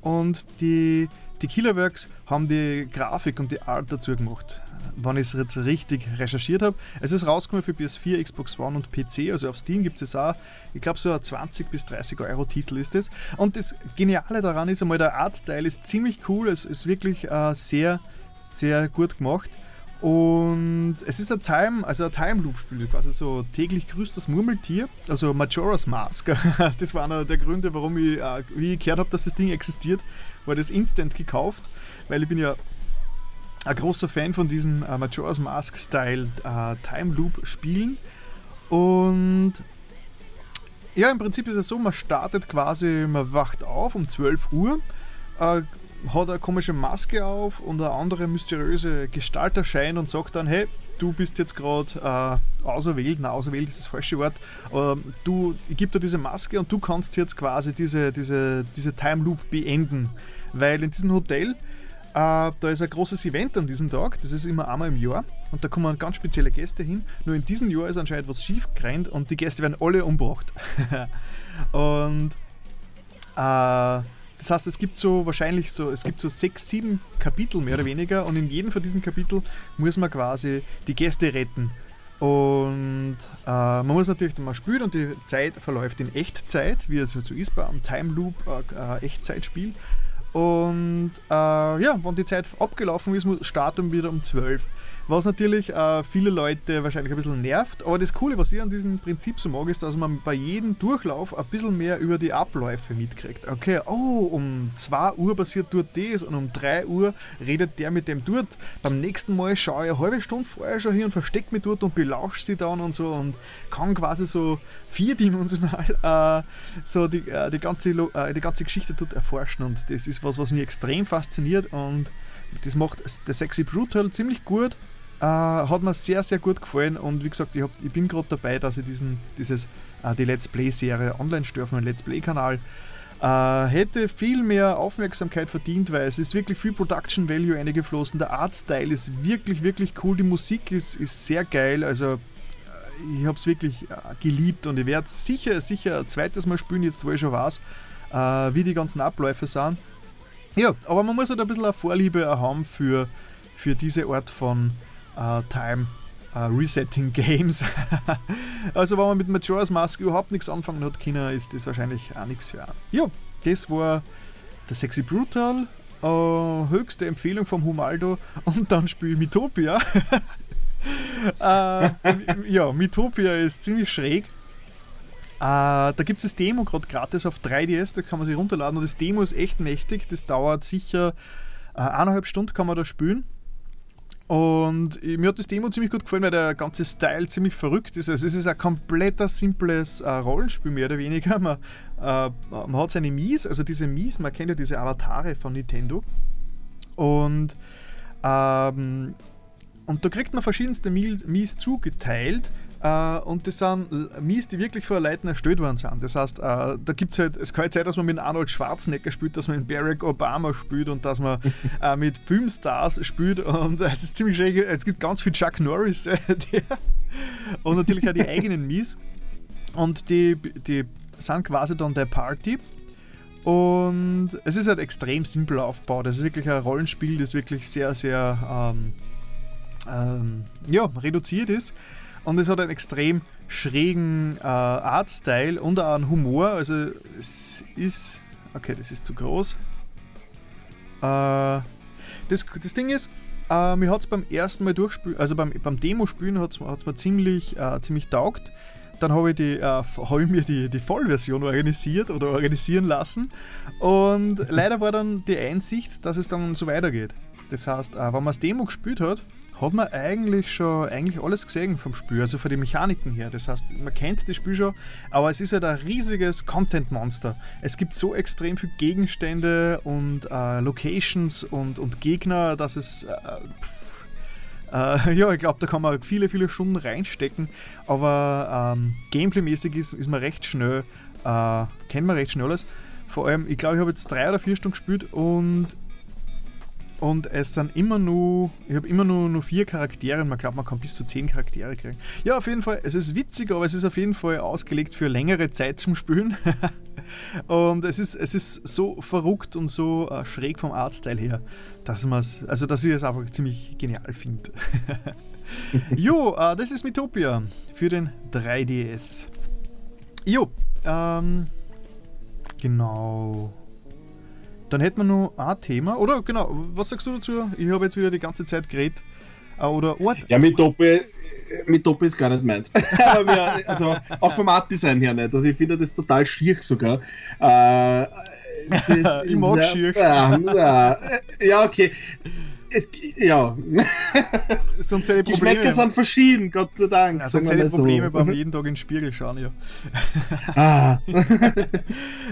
Und die, die Killerworks haben die Grafik und die Art dazu gemacht. Wenn ich es jetzt richtig recherchiert habe. Es ist rausgekommen für PS4, Xbox One und PC. Also auf Steam gibt es auch, ich glaube, so ein 20 bis 30 Euro Titel ist es. Und das Geniale daran ist einmal, der Artstyle ist ziemlich cool. Es ist wirklich äh, sehr, sehr gut gemacht. Und es ist ein Time, also ein Time Loop Spiel, quasi so täglich grüßt das Murmeltier, also Majora's Mask. das war einer der Gründe, warum ich, äh, wie ich gehört habe, dass das Ding existiert, war das instant gekauft, weil ich bin ja ein großer Fan von diesen äh, Majora's Mask Style äh, Time Loop Spielen. Und ja, im Prinzip ist es so, man startet quasi, man wacht auf um 12 Uhr, äh, hat eine komische Maske auf und eine andere mysteriöse Gestalt erscheint und sagt dann, hey, du bist jetzt gerade äh, auserwählt, na auserwählt ist das falsche Wort, ähm, du, gebe dir diese Maske und du kannst jetzt quasi diese, diese, diese Time Loop beenden, weil in diesem Hotel, äh, da ist ein großes Event an diesem Tag, das ist immer einmal im Jahr. Und da kommen ganz spezielle Gäste hin, nur in diesem Jahr ist anscheinend was schief gerannt und die Gäste werden alle umgebracht. und äh, das heißt, es gibt so wahrscheinlich so, es gibt so sechs, sieben Kapitel mehr oder weniger und in jedem von diesen Kapiteln muss man quasi die Gäste retten. Und äh, man muss natürlich dann mal spielen und die Zeit verläuft in Echtzeit, wie es halt so ist bei einem Time Loop äh, äh, Echtzeitspiel. Und äh, ja, wenn die Zeit abgelaufen ist, starten wir wieder um 12. Was natürlich äh, viele Leute wahrscheinlich ein bisschen nervt. Aber das Coole, was ich an diesem Prinzip so mag, ist, dass man bei jedem Durchlauf ein bisschen mehr über die Abläufe mitkriegt. Okay, oh, um 2 Uhr passiert dort das und um 3 Uhr redet der mit dem dort. Beim nächsten Mal schaue ich eine halbe Stunde vorher schon hier und verstecke mich dort und belausche sie dann und so und kann quasi so vierdimensional äh, so die, äh, die, ganze, äh, die ganze Geschichte dort erforschen. Und das ist was, was mich extrem fasziniert und das macht der Sexy Brutal ziemlich gut. Äh, hat mir sehr, sehr gut gefallen und wie gesagt, ich, hab, ich bin gerade dabei, dass ich diesen, dieses, äh, die Let's Play-Serie online stelle auf meinem Let's Play-Kanal. Äh, hätte viel mehr Aufmerksamkeit verdient, weil es ist wirklich viel Production Value eingeflossen. Der Artstyle ist wirklich, wirklich cool. Die Musik ist, ist sehr geil. Also, äh, ich habe es wirklich äh, geliebt und ich werde es sicher, sicher ein zweites Mal spielen, jetzt wo ich schon weiß, äh, wie die ganzen Abläufe sind. Ja, aber man muss halt ein bisschen eine Vorliebe haben für, für diese Art von äh, Time äh, Resetting Games. also wenn man mit Majora's Mask überhaupt nichts anfangen hat können, ist das wahrscheinlich auch nichts für einen. Ja, das war der Sexy Brutal. Äh, höchste Empfehlung vom Humaldo und dann spiele ich Mitopia. ja, Mitopia ist ziemlich schräg. Da gibt es das Demo gerade gratis auf 3DS, da kann man sich runterladen und das Demo ist echt mächtig. Das dauert sicher eineinhalb Stunden kann man da spielen. Und mir hat das Demo ziemlich gut gefallen, weil der ganze Style ziemlich verrückt ist. Also es ist ein kompletter simples äh, Rollenspiel, mehr oder weniger. Man, äh, man hat seine Mies, also diese Mies, man kennt ja diese Avatare von Nintendo. Und, ähm, und da kriegt man verschiedenste Mies zugeteilt. Äh, und das sind Mies, die wirklich von Leuten erstellt worden sind. Das heißt, äh, da gibt es halt, es kann halt sein, dass man mit Arnold Schwarzenegger spielt, dass man mit Barack Obama spielt und dass man äh, mit Filmstars spielt. Und es ist ziemlich schräg. Es gibt ganz viel Chuck Norris. Äh, der, und natürlich auch die eigenen Mies. Und die, die sind quasi dann der Party. Und es ist halt extrem simpel aufgebaut. Es ist wirklich ein Rollenspiel, das wirklich sehr, sehr ähm, ähm, ja, reduziert ist. Und es hat einen extrem schrägen äh, Artstyle und auch einen Humor. Also es ist. Okay, das ist zu groß. Äh, das, das Ding ist, äh, mir hat es beim ersten Mal durchspielen, also beim, beim Demo-Spielen hat es mir ziemlich, äh, ziemlich taugt. Dann habe ich, die, äh, hab ich mir die, die Vollversion organisiert oder organisieren lassen. Und leider war dann die Einsicht, dass es dann so weitergeht. Das heißt, äh, wenn man das Demo gespielt hat, hat man eigentlich schon eigentlich alles gesehen vom Spiel, also von den Mechaniken her. Das heißt, man kennt das Spiel schon, aber es ist halt ein riesiges Content-Monster. Es gibt so extrem viele Gegenstände und äh, Locations und, und Gegner, dass es. Äh, äh, ja, ich glaube, da kann man viele, viele Stunden reinstecken, aber ähm, Gameplay-mäßig ist, ist man recht schnell, äh, kennt man recht schnell alles. Vor allem, ich glaube, ich habe jetzt drei oder vier Stunden gespielt und und es sind immer nur, ich habe immer nur, nur vier Charaktere man glaubt, man kann bis zu zehn Charaktere kriegen. Ja, auf jeden Fall, es ist witzig, aber es ist auf jeden Fall ausgelegt für längere Zeit zum Spielen. und es ist, es ist so verrückt und so äh, schräg vom Artstyle her, dass man also dass ich es einfach ziemlich genial finde. jo, äh, das ist Metopia für den 3DS. Jo, ähm, genau. Dann hätten wir noch ein Thema. Oder genau, was sagst du dazu? Ich habe jetzt wieder die ganze Zeit geredet. Äh, oder Ort.
Ja, mit Doppel, mit Doppel ist gar nicht meins. also auch vom Art-Design her nicht. Also ich finde das total schier sogar. Äh,
das, ich mag schier.
Ja, ja, ja, okay. Es, ja.
Sonst seine Probleme.
Geschmäcker sind verschieden, Gott sei Dank.
Ja, sonst seine Probleme so. beim jeden Tag in den Spiegel schauen, ja.
Ah.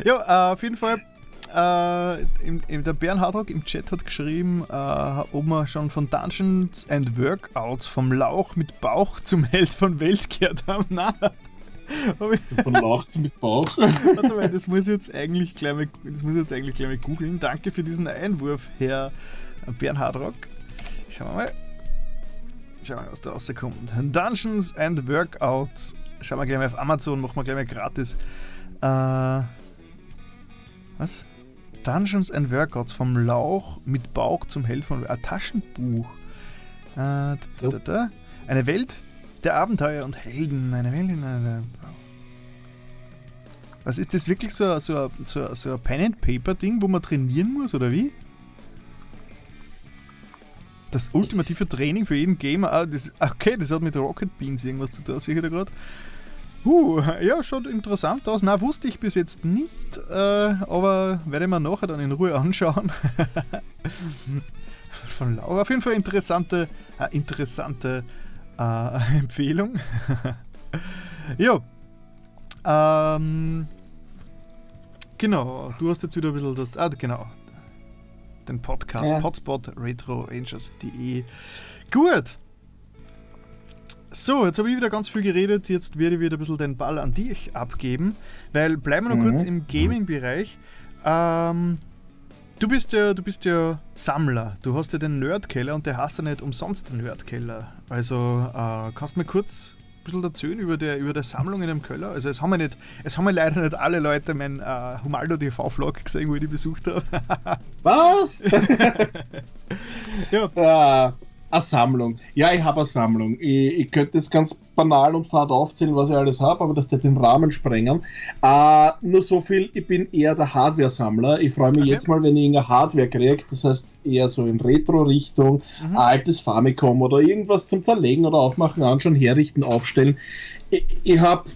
ja, äh, auf jeden Fall äh, im, im, der Bernhard im Chat hat geschrieben, äh, ob wir schon von Dungeons and Workouts vom Lauch mit Bauch zum Held von Welt gehört haben. Nein.
Von Lauch mit Bauch.
Warte mal, das muss ich jetzt eigentlich gleich mal, das muss ich jetzt eigentlich gleich mal googeln. Danke für diesen Einwurf, Herr Bernhard Rock. Schauen wir mal. Schauen wir mal, was da rauskommt. Dungeons and Workouts. Schauen wir gleich mal auf Amazon, machen wir gleich mal gratis. Äh, was? Dungeons and Workouts vom Lauch mit Bauch zum Held von ein Taschenbuch. Äh, da, da, da, eine Welt der Abenteuer und Helden. Eine Welt in einer. Was ist das wirklich so, so, so, so ein Pen and Paper Ding, wo man trainieren muss oder wie? Das ultimative Training für jeden Gamer. Ah, das, okay, das hat mit Rocket Beans irgendwas zu tun, sehe ich da gerade. Uh, ja, schaut interessant aus. Na, wusste ich bis jetzt nicht, äh, aber werde ich mir nachher dann in Ruhe anschauen. Von Laura. Auf jeden Fall interessante, äh, interessante äh, Empfehlung. ja. Ähm, genau, du hast jetzt wieder ein bisschen das. Ah, genau. Den Podcast ja. Hotspot Retro Angels.de. Gut. So, jetzt habe ich wieder ganz viel geredet. Jetzt werde ich wieder ein bisschen den Ball an dich abgeben, weil bleiben wir noch mhm. kurz im Gaming-Bereich. Ähm, du, bist ja, du bist ja Sammler. Du hast ja den Nerdkeller und der hast ja nicht umsonst den Nerdkeller. Also äh, kannst du mir kurz ein bisschen erzählen über die, über die Sammlung in dem Keller? Also es haben wir nicht, es haben wir leider nicht alle Leute meinen äh, Humaldo TV-Vlog gesehen, wo ich die besucht habe.
Was? ja. ja. Eine Sammlung. Ja, ich habe eine Sammlung. Ich, ich könnte es ganz banal und fad aufzählen, was ich alles habe, aber das wird den Rahmen sprengen. Uh, nur so viel, ich bin eher der Hardware-Sammler. Ich freue mich okay. jetzt mal, wenn ich irgendeine Hardware kriege, das heißt eher so in Retro-Richtung, mhm. altes Famicom oder irgendwas zum Zerlegen oder Aufmachen, anschauen, herrichten, aufstellen. Ich, ich habe,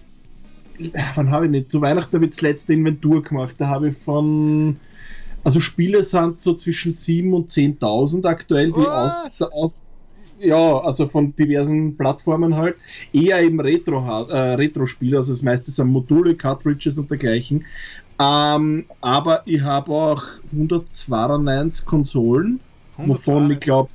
wann habe ich nicht, zu Weihnachten habe ich das letzte Inventur gemacht, da habe ich von also Spiele sind so zwischen 7.000 und 10.000 aktuell, die aus, aus, ja, also von diversen Plattformen halt, eher im Retro, äh, Retro-Spiele, also das meiste sind Module, Cartridges und dergleichen. Ähm, aber ich habe auch 192 Konsolen, 192. wovon ich glaube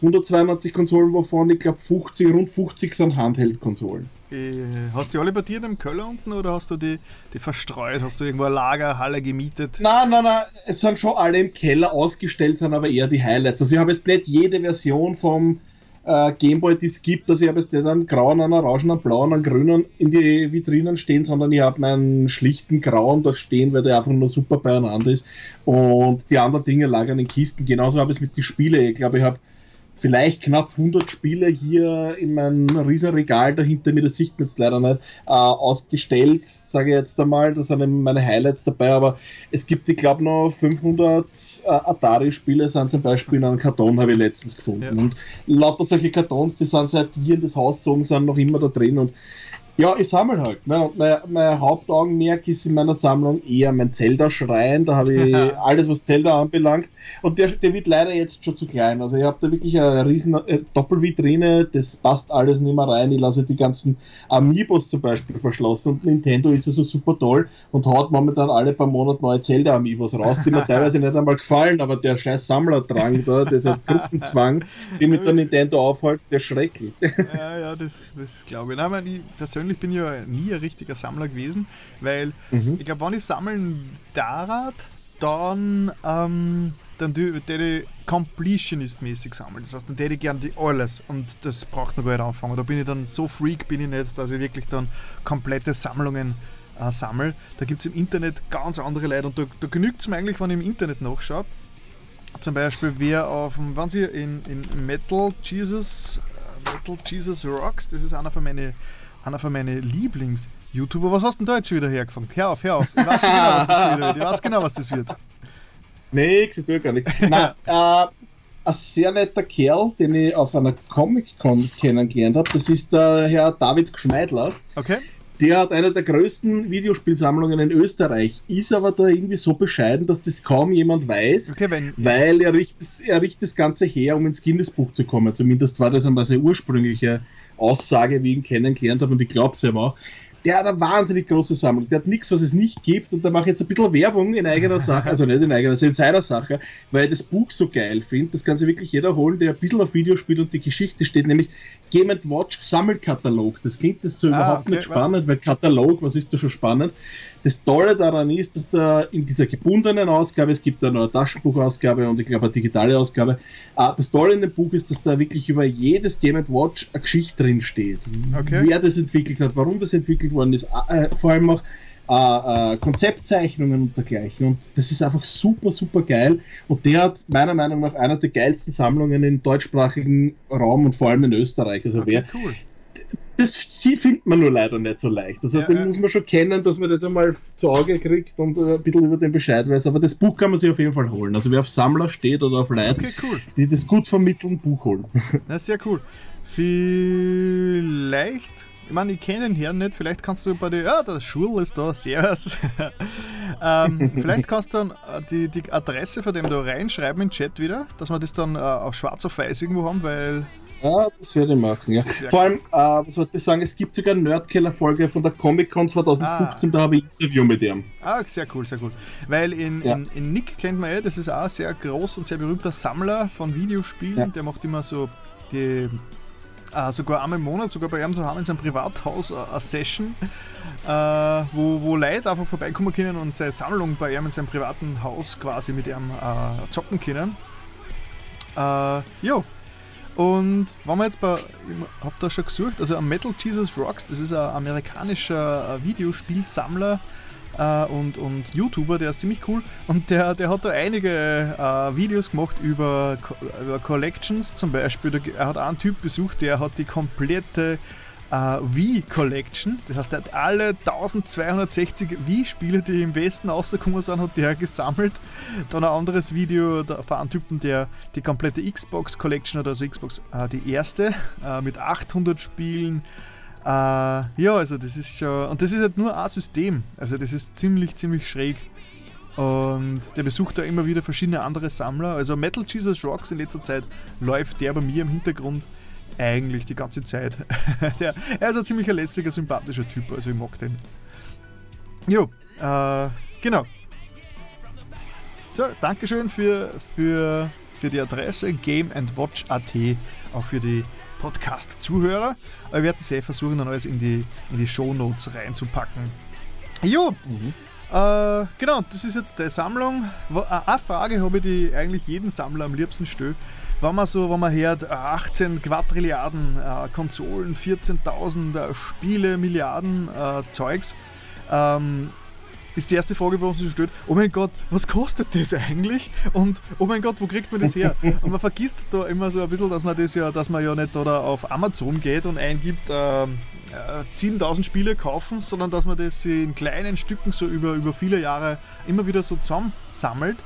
192 Konsolen, wovon ich glaube 50, rund 50 sind Handheld-Konsolen.
Äh, hast du alle bei dir dem Keller unten oder hast du die, die verstreut? Hast du irgendwo eine Lagerhalle gemietet?
Nein, nein, nein, es sind schon alle im Keller ausgestellt, sind aber eher die Highlights. Also ich habe jetzt nicht jede Version vom äh, Gameboy, die es gibt, also ich habe jetzt nicht einen grauen, einen orangen, einen blauen, einen grünen in die Vitrinen stehen, sondern ich habe meinen schlichten grauen da stehen, weil der einfach nur super beieinander ist. Und die anderen Dinge lagern in Kisten. Genauso habe ich es mit den Spielen. Ich glaube, ich habe vielleicht knapp 100 Spiele hier in meinem riesen Regal dahinter mir, das sieht man jetzt leider nicht, äh, ausgestellt, sage ich jetzt einmal, da sind meine Highlights dabei, aber es gibt, ich glaube, noch 500 äh, Atari-Spiele, sind zum Beispiel in einem Karton, habe ich letztens gefunden. Ja. Und lauter solche Kartons, die sind seit wir in das Haus gezogen sind, noch immer da drin und Ja, ich sammle halt. Mein, mein, mein, Hauptaugenmerk ist in meiner Sammlung eher mein Zelda-Schrein. Da habe ich alles, was Zelda anbelangt. Und der, der wird leider jetzt schon zu klein. Also ich habe da wirklich eine riesen äh, Doppelvitrine, das passt alles nicht mehr rein. Ich lasse die ganzen Amiibos zum Beispiel verschlossen und Nintendo ist also super toll und haut momentan alle paar Monate neue Zelda-Amiibos raus, die mir teilweise nicht einmal gefallen, aber der scheiß Sammlerdrang da, dieser Gruppenzwang, den mit der Nintendo aufhält, der ist schrecklich.
Ja, ja, das, das glaube ich. Nein, ich persönlich bin ja nie ein richtiger Sammler gewesen, weil mhm. ich glaube, wenn ich sammeln darf, dann ähm, dann würde ich Completionist-mäßig sammeln. Das heißt, dann hätte ich gerne die alles und das braucht man gar nicht anfangen. Da bin ich dann so freak, bin ich nicht, dass ich wirklich dann komplette Sammlungen äh, sammle. Da gibt es im Internet ganz andere Leute und da, da genügt es mir eigentlich, wenn ich im Internet nachschaue. Zum Beispiel, wer auf dem, wenn Sie in, in Metal Jesus, äh, Metal Jesus Rocks, das ist einer von meinen einer von meinen Lieblings-YouTuber. Was hast du denn da jetzt schon wieder hergefangen? Hör auf, hör auf. Ich weiß genau, was das wird. Ich weiß genau, was das wird.
Nix, ich tue gar nichts. Nein, äh, ein sehr netter Kerl, den ich auf einer Comic-Con kennengelernt habe, das ist der Herr David Gschneidler.
Okay.
Der hat eine der größten Videospielsammlungen in Österreich, ist aber da irgendwie so bescheiden, dass das kaum jemand weiß,
okay, wenn,
weil er richtet, er richtet das Ganze her, um ins Guinness-Buch zu kommen. Zumindest war das einmal seine ursprüngliche Aussage, wie ich ihn kennengelernt habe, und ich glaube es ja auch der hat eine wahnsinnig große Sammlung. Der hat nichts, was es nicht gibt. Und da mache ich jetzt ein bisschen Werbung in eigener Sache, also nicht in eigener, also in seiner Sache, weil ich das Buch so geil finde. Das kann sich wirklich jeder holen, der ein bisschen auf Videospiel und die Geschichte steht, nämlich Game Watch Sammelkatalog. Das klingt das so ah, überhaupt okay, nicht spannend, weil Katalog, was ist da schon spannend? Das Tolle daran ist, dass da in dieser gebundenen Ausgabe, es gibt da noch eine Taschenbuchausgabe und ich glaube eine digitale Ausgabe, ah, das Tolle in dem Buch ist, dass da wirklich über jedes Game Watch eine Geschichte drin steht. Okay. Wer das entwickelt hat, warum das entwickelt worden ist, äh, vor allem auch äh, äh, Konzeptzeichnungen und dergleichen. Und das ist einfach super, super geil. Und der hat meiner Meinung nach einer der geilsten Sammlungen im deutschsprachigen Raum und vor allem in Österreich. Also okay, wer, cool das sie findet man nur leider nicht so leicht. Also ja, den ja. muss man schon kennen, dass man das einmal zu Auge kriegt und äh, ein bisschen über den Bescheid weiß. Aber das Buch kann man sich auf jeden Fall holen. Also wer auf Sammler steht oder auf Leute, okay, cool. die das gut vermitteln, Buch holen.
Na, sehr cool. Vielleicht, ich meine, ich kenne den Herrn nicht, vielleicht kannst du bei dir, ja, der Schul ist da, servus. ähm, vielleicht kannst du dann äh, die, die Adresse von dem da reinschreiben in den Chat wieder, dass wir das dann äh, auf schwarz auf weiß irgendwo haben, weil
ja, das werde ich machen, ja. Vor allem, äh, was wollte ich sagen, es gibt sogar eine Nerdkeller-Folge von der Comic-Con 2015, ah. da habe ich ein Interview mit ihm.
Ah, sehr cool, sehr cool. Weil in, ja. in, in, Nick kennt man ja, das ist auch ein sehr groß und sehr berühmter Sammler von Videospielen, ja. der macht immer so die Uh, sogar einmal im Monat, sogar bei ihm zu haben in seinem Privathaus uh, eine Session, uh, wo, wo Leute einfach vorbeikommen können und seine Sammlung bei ihm in seinem privaten Haus quasi mit ihm zocken können. ja, und wenn wir jetzt bei, ich hab da schon gesucht, also Metal Jesus Rocks, das ist ein amerikanischer äh, Videospielsammler äh, und, und YouTuber, der ist ziemlich cool und der, der hat da einige äh, Videos gemacht über, über Collections, zum Beispiel, er hat einen Typ besucht, der hat die komplette äh, Wii Collection. Das heißt, er hat alle 1260 Wii-Spiele, die im Westen rausgekommen sind, hat der gesammelt. Dann ein anderes Video von einem Typen, der die komplette Xbox Collection hat, also Xbox äh, die erste, äh, mit 800 Spielen. Äh, ja, also das ist schon. Und das ist halt nur ein System. Also das ist ziemlich, ziemlich schräg. Und der besucht da immer wieder verschiedene andere Sammler. Also Metal Jesus Rocks in letzter Zeit läuft der bei mir im Hintergrund eigentlich die ganze Zeit. der, er ist ein ziemlich lässiger, sympathischer Typ, also ich mag den. Jo, äh, genau. So, Dankeschön für, für, für die Adresse GameandWatch.at, auch für die Podcast-Zuhörer. Aber ich werde das eh versuchen, dann alles in die, in die Show-Notes reinzupacken. Jo, mhm. äh, genau, das ist jetzt die Sammlung. Eine Frage habe ich, die eigentlich jeden Sammler am liebsten stelle wenn man so, wenn man hört, 18 Quadrilliarden äh, Konsolen, 14.000 äh, Spiele, Milliarden äh, Zeugs, ähm, ist die erste Frage, die uns stellt, oh mein Gott, was kostet das eigentlich? Und oh mein Gott, wo kriegt man das her? Und man vergisst da immer so ein bisschen, dass man das ja, dass man ja nicht da auf Amazon geht und eingibt, äh, 7000 Spiele kaufen, sondern dass man das in kleinen Stücken so über, über viele Jahre immer wieder so zusammensammelt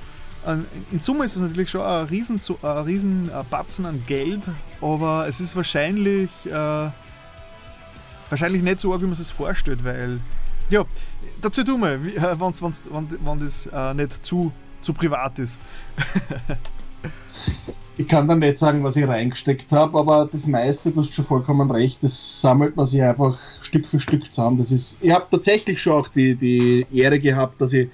in Summe ist es natürlich schon ein riesen, ein riesen Batzen an Geld, aber es ist wahrscheinlich, äh, wahrscheinlich nicht so arg, wie man es vorstellt, weil. Ja, dazu tun wir, wenn das äh, nicht zu, zu privat ist.
ich kann dann nicht sagen, was ich reingesteckt habe, aber das meiste, du hast schon vollkommen recht, das sammelt man sich einfach Stück für Stück zusammen. Das ist, ich habe tatsächlich schon auch die, die Ehre gehabt, dass ich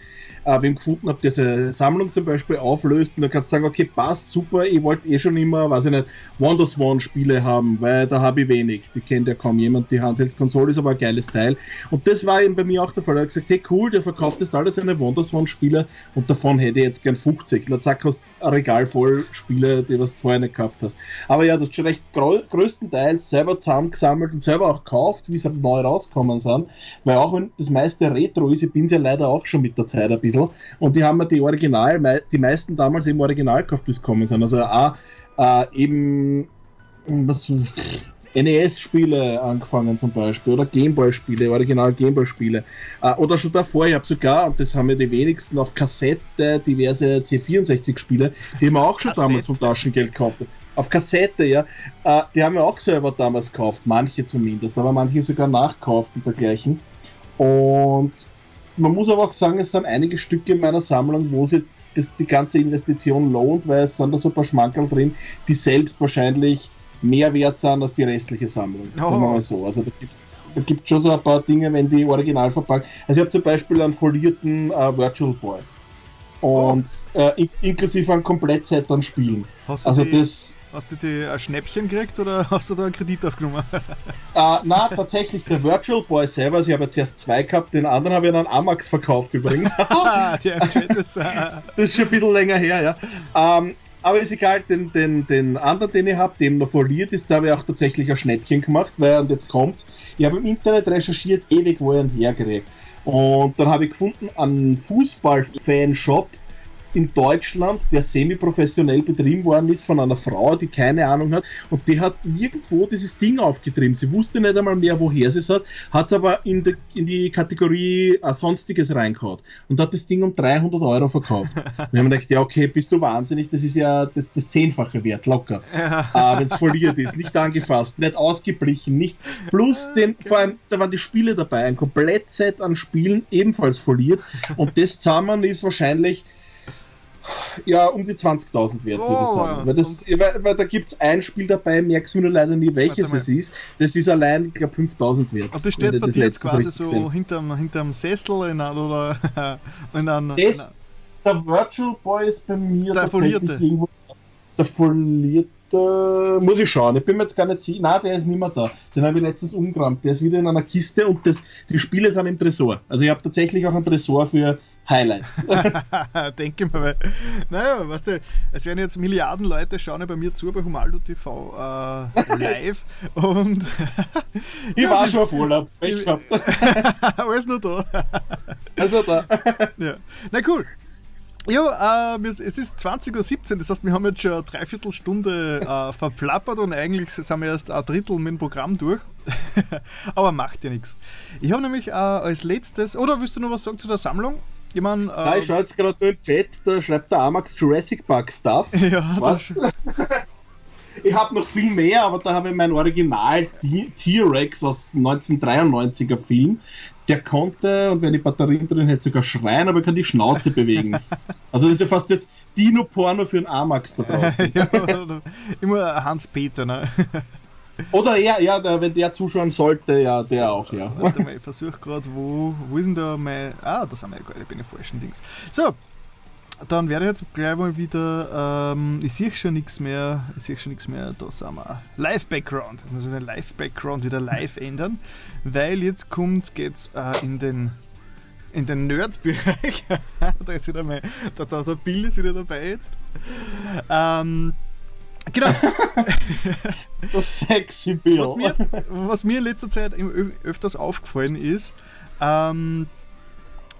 äh, wem gefunden habe, seine Sammlung zum Beispiel auflöst und dann kannst du sagen, okay, passt super, ich wollte eh schon immer, weiß ich nicht, Wonderswan Spiele haben, weil da habe ich wenig. Die kennt ja kaum jemand, die Handheld-Konsole ist aber ein geiles Teil. Und das war eben bei mir auch der Fall. Er hat gesagt, hey cool, der verkauft jetzt alle seine Wonderswan Spiele und davon hätte ich jetzt gern 50. Und dann zack, hast ein Regal voll Spiele, die du vorher nicht gehabt hast. Aber ja, du hast schon recht größtenteils selber zusammengesammelt und selber auch gekauft, wie sie halt neu rausgekommen sind. Weil auch wenn das meiste Retro ist, ich bin ja leider auch schon mit der Zeit ein bisschen. Und die haben mir die Original, die meisten damals im Original gekauft, es gekommen sind. Also auch äh, eben was NES-Spiele angefangen zum Beispiel oder Gameboy-Spiele, original Gameboy-Spiele. Äh, oder schon davor, ich habe sogar, und das haben ja die wenigsten, auf Kassette diverse C64-Spiele, die haben wir auch schon Kassette. damals vom Taschengeld gekauft. Auf Kassette, ja. Äh, die haben wir auch selber damals gekauft, manche zumindest, aber manche sogar nachkauft und dergleichen. Und man muss aber auch sagen, es sind einige Stücke in meiner Sammlung, wo sich das, die ganze Investition lohnt, weil es sind da so ein paar Schmankerl drin, die selbst wahrscheinlich mehr wert sind als die restliche Sammlung. Oh. Sagen wir mal so. Also da gibt da gibt schon so ein paar Dinge, wenn die original verpackt. Also ich habe zum Beispiel einen folierten äh, Virtual Boy. Und oh. äh, in inklusive ein Komplettset an Spielen.
Hast also die, das. Hast du die ein Schnäppchen gekriegt oder hast du da einen Kredit aufgenommen?
äh, na, tatsächlich der Virtual Boy selber. Also ich habe jetzt erst zwei gehabt, den anderen habe ich an Amax verkauft übrigens.
das, äh
das ist schon ein bisschen länger her, ja. Ähm, aber ist egal, den, den, den anderen, den ich habe, dem noch verliert ist, da habe ich auch tatsächlich ein Schnäppchen gemacht, weil und jetzt kommt, ich habe im Internet recherchiert, ewig wo ich ihn herkriege. Und dann habe ich gefunden, einen Fußball-Fan-Shop, in Deutschland, der semi-professionell betrieben worden ist von einer Frau, die keine Ahnung hat und die hat irgendwo dieses Ding aufgetrieben. Sie wusste nicht einmal mehr, woher sie es hat, hat es aber in die, in die Kategorie äh, Sonstiges reingehauen und hat das Ding um 300 Euro verkauft. wir haben gedacht, ja okay, bist du wahnsinnig, das ist ja das, das Zehnfache wert, locker. Ja. Äh, Wenn es foliert ist, nicht angefasst, nicht ausgeblichen, nicht plus den, vor allem, da waren die Spiele dabei, ein Komplettset an Spielen ebenfalls foliert und das zusammen ist wahrscheinlich ja, um die 20.000 wert, oh, würde ich sagen. Ja. Weil, das, weil, weil da gibt es ein Spiel dabei, merkst du nur leider nie, welches es ist. Das ist allein, ich glaube, 5.000 wert.
Und das steht bei dir jetzt quasi so hinterm, hinterm Sessel in einer, oder in einer,
das, Der Virtual Boy ist bei mir
der tatsächlich
irgendwo. Der folierte. Muss ich schauen, ich bin mir jetzt gar nicht sicher. Nein, der ist nicht mehr da. Den habe ich letztens umgerammt. Der ist wieder in einer Kiste und das, die Spiele sind im Tresor. Also ich habe tatsächlich auch einen Tresor für Highlights.
Denke mal. Naja, weißt du, es werden jetzt Milliarden Leute schauen ja bei mir zu bei Humaldo TV äh, live und
ich war schon auf Urlaub. Ich
Alles nur da.
Also da.
ja. Na cool. Ja, äh, es ist 20.17 Uhr, das heißt, wir haben jetzt schon eine Dreiviertelstunde äh, verplappert und eigentlich sind wir erst ein Drittel mit dem Programm durch. Aber macht ja nichts. Ich habe nämlich äh, als letztes, oder willst du noch was sagen zu der Sammlung?
Ich mein, äh, ich schaue jetzt gerade im Chat, da schreibt der Amax Jurassic Park Stuff.
Ja, Was?
ich habe noch viel mehr, aber da habe ich mein Original T-Rex aus 1993er Film. Der konnte, und wenn die Batterien drin hätte, sogar schreien, aber er kann die Schnauze bewegen. Also das ist ja fast jetzt Dino-Porno für einen Amax da draußen. ja,
immer Hans-Peter, ne?
Oder er, ja, wenn der zuschauen sollte, ja, der auch, ja.
Warte mal, ich versuche gerade, wo, wo ist denn da mein. Ah, da sind wir ja gerade bei den falschen Dings. So, dann werde ich jetzt gleich mal wieder. Ähm, ich sehe schon nichts mehr. Ich sehe schon nichts mehr. Da sind wir. Live-Background. Ich muss den Live-Background wieder live ändern, weil jetzt kommt, geht's äh, in den in den Nerd-Bereich. da ist wieder mein. Da, da, der Bill ist wieder dabei jetzt. Ähm, Genau.
das sexy Bild.
Was mir, was mir in letzter Zeit öfters aufgefallen ist, ähm,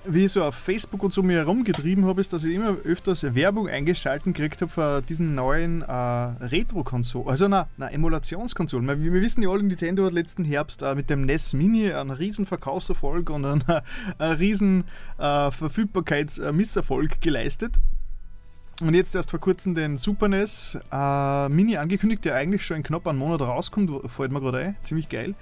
wie ich so auf Facebook und so mir herumgetrieben habe, ist, dass ich immer öfters Werbung eingeschalten gekriegt habe für diesen neuen äh, Retro-Konsole, also einer, einer Emulationskonsole. Wir, wir, wissen ja alle, Nintendo hat letzten Herbst äh, mit dem NES Mini einen riesen Verkaufserfolg und einen, einen riesen äh, Verfügbarkeitsmisserfolg geleistet. Und jetzt erst vor kurzem den Super NES äh, Mini angekündigt, der eigentlich schon in knapp einem Monat rauskommt, fällt mir gerade ein, ziemlich geil.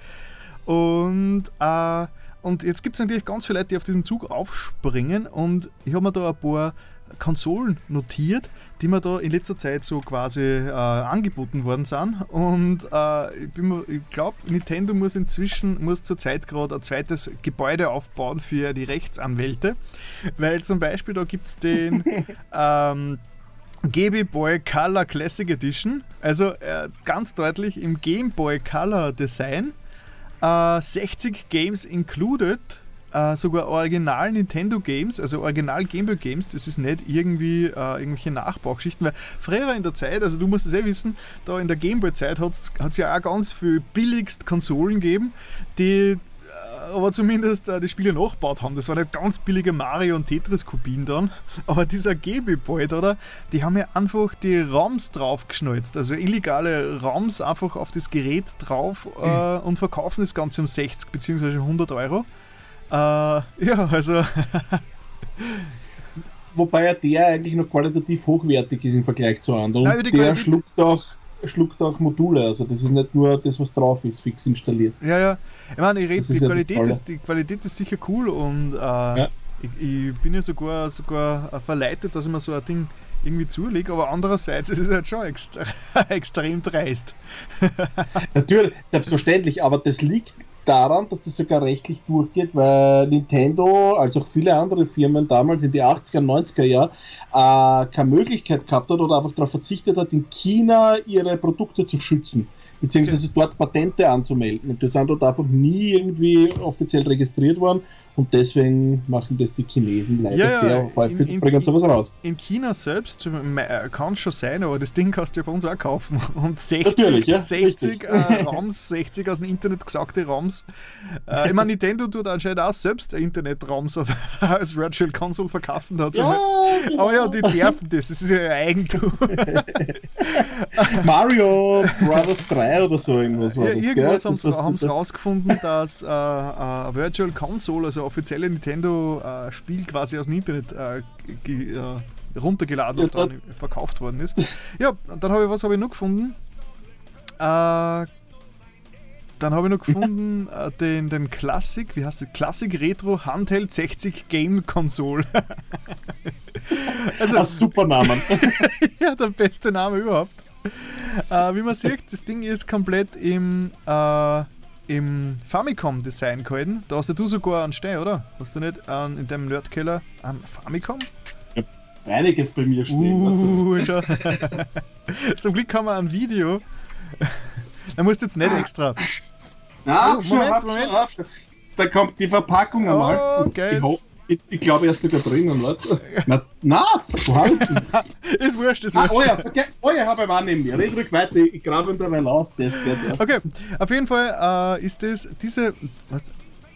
Und, äh, und jetzt gibt es natürlich ganz viele Leute, die auf diesen Zug aufspringen und ich habe mir da ein paar Konsolen notiert, die mir da in letzter Zeit so quasi äh, angeboten worden sind. Und äh, ich, ich glaube, Nintendo muss inzwischen, muss zurzeit gerade ein zweites Gebäude aufbauen für die Rechtsanwälte, weil zum Beispiel da gibt es den ähm, Game Boy Color Classic Edition, also äh, ganz deutlich im Game Boy Color Design, 60 äh, Games included äh, sogar Original Nintendo Games, also Original Game Boy Games, das ist nicht irgendwie äh, irgendwelche Nachbaugeschichten, weil früher in der Zeit, also du musst es eh wissen, da in der Game Boy Zeit hat es ja auch ganz viel billigst Konsolen gegeben, die äh, aber zumindest äh, die Spiele nachgebaut haben. Das waren nicht ganz billige Mario- und Tetris-Kopien dann. Aber dieser GB-Boy, oder? Die haben ja einfach die ROMs draufgeschnalzt. Also illegale ROMs einfach auf das Gerät drauf äh, mhm. und verkaufen das Ganze um 60 bzw. 100 Euro. Äh, ja, also.
Wobei ja der eigentlich noch qualitativ hochwertig ist im Vergleich zu anderen. Und Nein, der schluckt auch, schluckt auch Module, also das ist nicht nur das, was drauf ist, fix installiert.
Ja, ja. Ich meine, ich rede, die, ja Qualität ist, die Qualität ist sicher cool und äh, ja. ich, ich, bin ja sogar, sogar verleitet, dass ich mir so ein Ding irgendwie zulege, aber andererseits ist es halt schon extra, extrem dreist.
Natürlich, selbstverständlich, aber das liegt daran, dass das sogar rechtlich durchgeht, weil Nintendo, als auch viele andere Firmen damals in die 80er, 90er Jahre, äh, keine Möglichkeit gehabt hat oder einfach darauf verzichtet hat, in China ihre Produkte zu schützen, beziehungsweise okay. dort Patente anzumelden. Und die sind dort einfach nie irgendwie offiziell registriert worden und deswegen machen das die Chinesen leider ja, sehr häufig in, in, bringen sowas raus.
In China selbst äh, kann es schon sein, aber das Ding kannst du ja bei uns auch kaufen. Und 60, ja, 60 äh, ROMs, 60 aus dem Internet gesagte ROMs. Äh, ich meine, Nintendo tut anscheinend auch selbst Internet-ROMs als Virtual Console verkaufen. Ja, genau. Aber ja, die dürfen das, das ist ja ihr Eigentum.
Mario Brothers 3 oder so irgendwas war
ja, das, Irgendwas haben sie rausgefunden, dass äh, äh, Virtual Console, also offizielle Nintendo-Spiel quasi aus dem Internet äh, äh, runtergeladen und dann verkauft worden ist. Ja, dann habe ich, was habe ich noch gefunden? Äh, dann habe ich noch gefunden äh, den, den Classic, wie heißt das? Classic Retro Handheld 60 Game Console.
also, Ein super Name.
ja, der beste Name überhaupt. Äh, wie man sieht, das Ding ist komplett im äh, im Famicom-Design gehalten. Da hast du sogar einen Stein, oder? Hast du nicht an, in deinem Nerdkeller einen Famicom?
Ich habe einiges bei mir stehen. Uh,
Zum Glück haben wir ein Video. da musst du jetzt nicht extra.
Na, oh, Moment, Moment. Da kommt die Verpackung einmal.
Oh, geil.
Hoffe, ich, ich glaube, er ist sogar drinnen, warte. Na, na vorhanden.
ist wurscht, ist
wurscht. Ah, oh ja, okay. ja, habe ich neben mir. Red ruhig weiter, ich grabe ihn dabei aus. Das geht,
ja. Okay, auf jeden Fall äh, ist das, diese, was,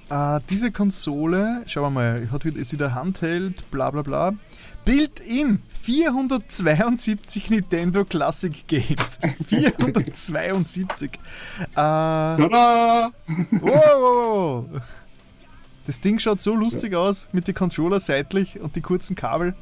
äh, diese Konsole, schauen wir mal, hat ist wieder Handheld, bla bla bla. Built-in 472 Nintendo Classic Games. 472. äh, Tada! Wow. Das Ding schaut so lustig ja. aus mit den Controller seitlich und die kurzen Kabel.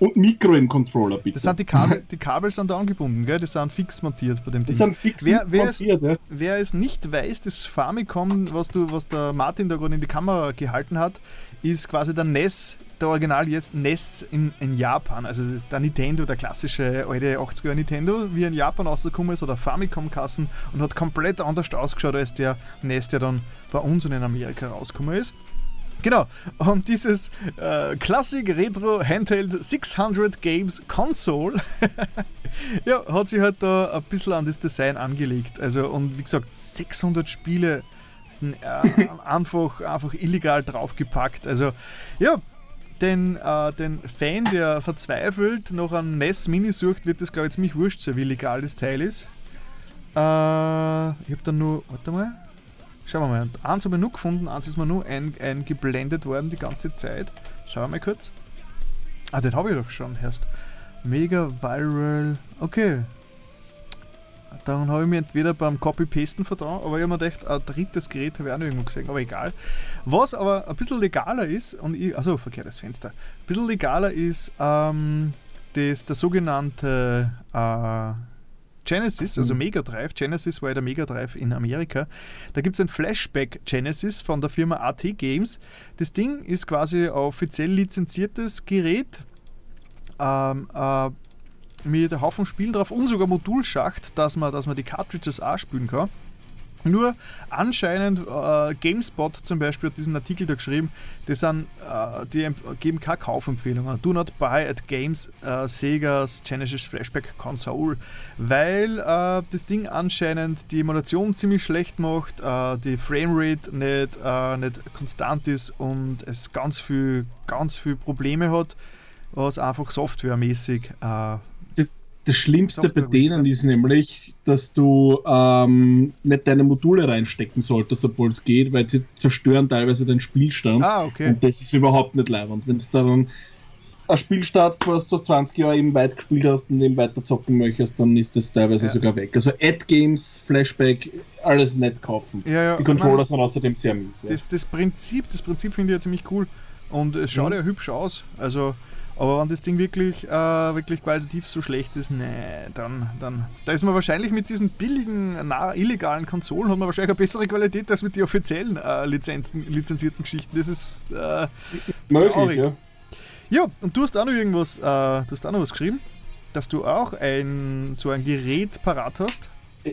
Und Mikro im Controller, bitte.
Das sind die Kabel, die Kabel sind da angebunden, gell? Die sind fix montiert bei dem Ding.
Die sind fix
wer, wer montiert, es, ja. Wer es nicht weiß, das Famicom, was, du, was der Martin da gerade in die Kamera gehalten hat, ist quasi der NES, der Original jetzt NES in, in Japan. Also der Nintendo, der klassische alte 80er Nintendo, wie in Japan rausgekommen ist, oder Famicom-Kassen und hat komplett anders ausgeschaut als der NES, der dann bei uns und in Amerika rausgekommen ist. Genau, und dieses äh, Classic Retro Handheld 600 Games Console ja, hat sich halt da ein bisschen an das Design angelegt. Also, und wie gesagt, 600 Spiele äh, einfach, einfach illegal draufgepackt. Also, ja, den, äh, den Fan, der verzweifelt noch an NES Mini sucht, wird das, glaube ich, ziemlich wurscht sein, wie legal das Teil ist. Äh, ich habe dann nur, warte mal, Schauen wir mal. eins habe ich nur gefunden, eins ist mir nur eingeblendet ein worden die ganze Zeit. Schauen wir mal kurz. Ah, den habe ich doch schon erst. Mega Viral. Okay. Dann habe ich mir entweder beim Copy-Pasten vertrauen, aber ich habe mir gedacht, ein drittes Gerät habe ich auch noch irgendwo gesehen, aber egal. Was aber ein bisschen legaler ist, und ich, also verkehrtes Fenster, ein bisschen legaler ist ähm, das, der sogenannte äh, Genesis, also Mega Drive. Genesis war ja der Mega Drive in Amerika. Da gibt es ein Flashback Genesis von der Firma AT Games. Das Ding ist quasi ein offiziell lizenziertes Gerät. Ähm, äh, mit einem Haufen Spielen drauf und sogar Modulschacht, dass man, dass man die Cartridges auch spielen kann. Nur anscheinend, äh, GameSpot zum Beispiel hat diesen Artikel da geschrieben, die, sind, äh, die geben keine Kaufempfehlungen. Do not buy at Games äh, Sega's Genesis Flashback Console, weil äh, das Ding anscheinend die Emulation ziemlich schlecht macht, äh, die Framerate nicht, äh, nicht konstant ist und es ganz viel, ganz viel Probleme hat, was einfach softwaremäßig
das Schlimmste bei denen ist nämlich, dass du ähm, nicht deine Module reinstecken solltest, obwohl es geht, weil sie zerstören teilweise den Spielstand.
Ah, okay.
Und das ist überhaupt nicht leibend. Wenn du dann ein Spiel startest, was du 20 Jahre eben weit gespielt hast und eben weiter zocken möchtest, dann ist das teilweise ja. sogar weg. Also Ad-Games, Flashback, alles nicht kaufen.
Ja, ja.
Die Controller sind außerdem sehr mies.
Das, das Prinzip, das Prinzip finde ich ja ziemlich cool. Und es schaut mhm. ja hübsch aus. Also aber wenn das Ding wirklich, äh, wirklich qualitativ so schlecht ist, nee, dann, dann. Da ist man wahrscheinlich mit diesen billigen, na, illegalen Konsolen hat man wahrscheinlich eine bessere Qualität als mit den offiziellen äh, Lizenzen, lizenzierten Geschichten. Das ist äh,
möglich, ja.
Ja, und du hast auch noch irgendwas, äh, du hast auch noch was geschrieben, dass du auch ein so ein Gerät parat hast.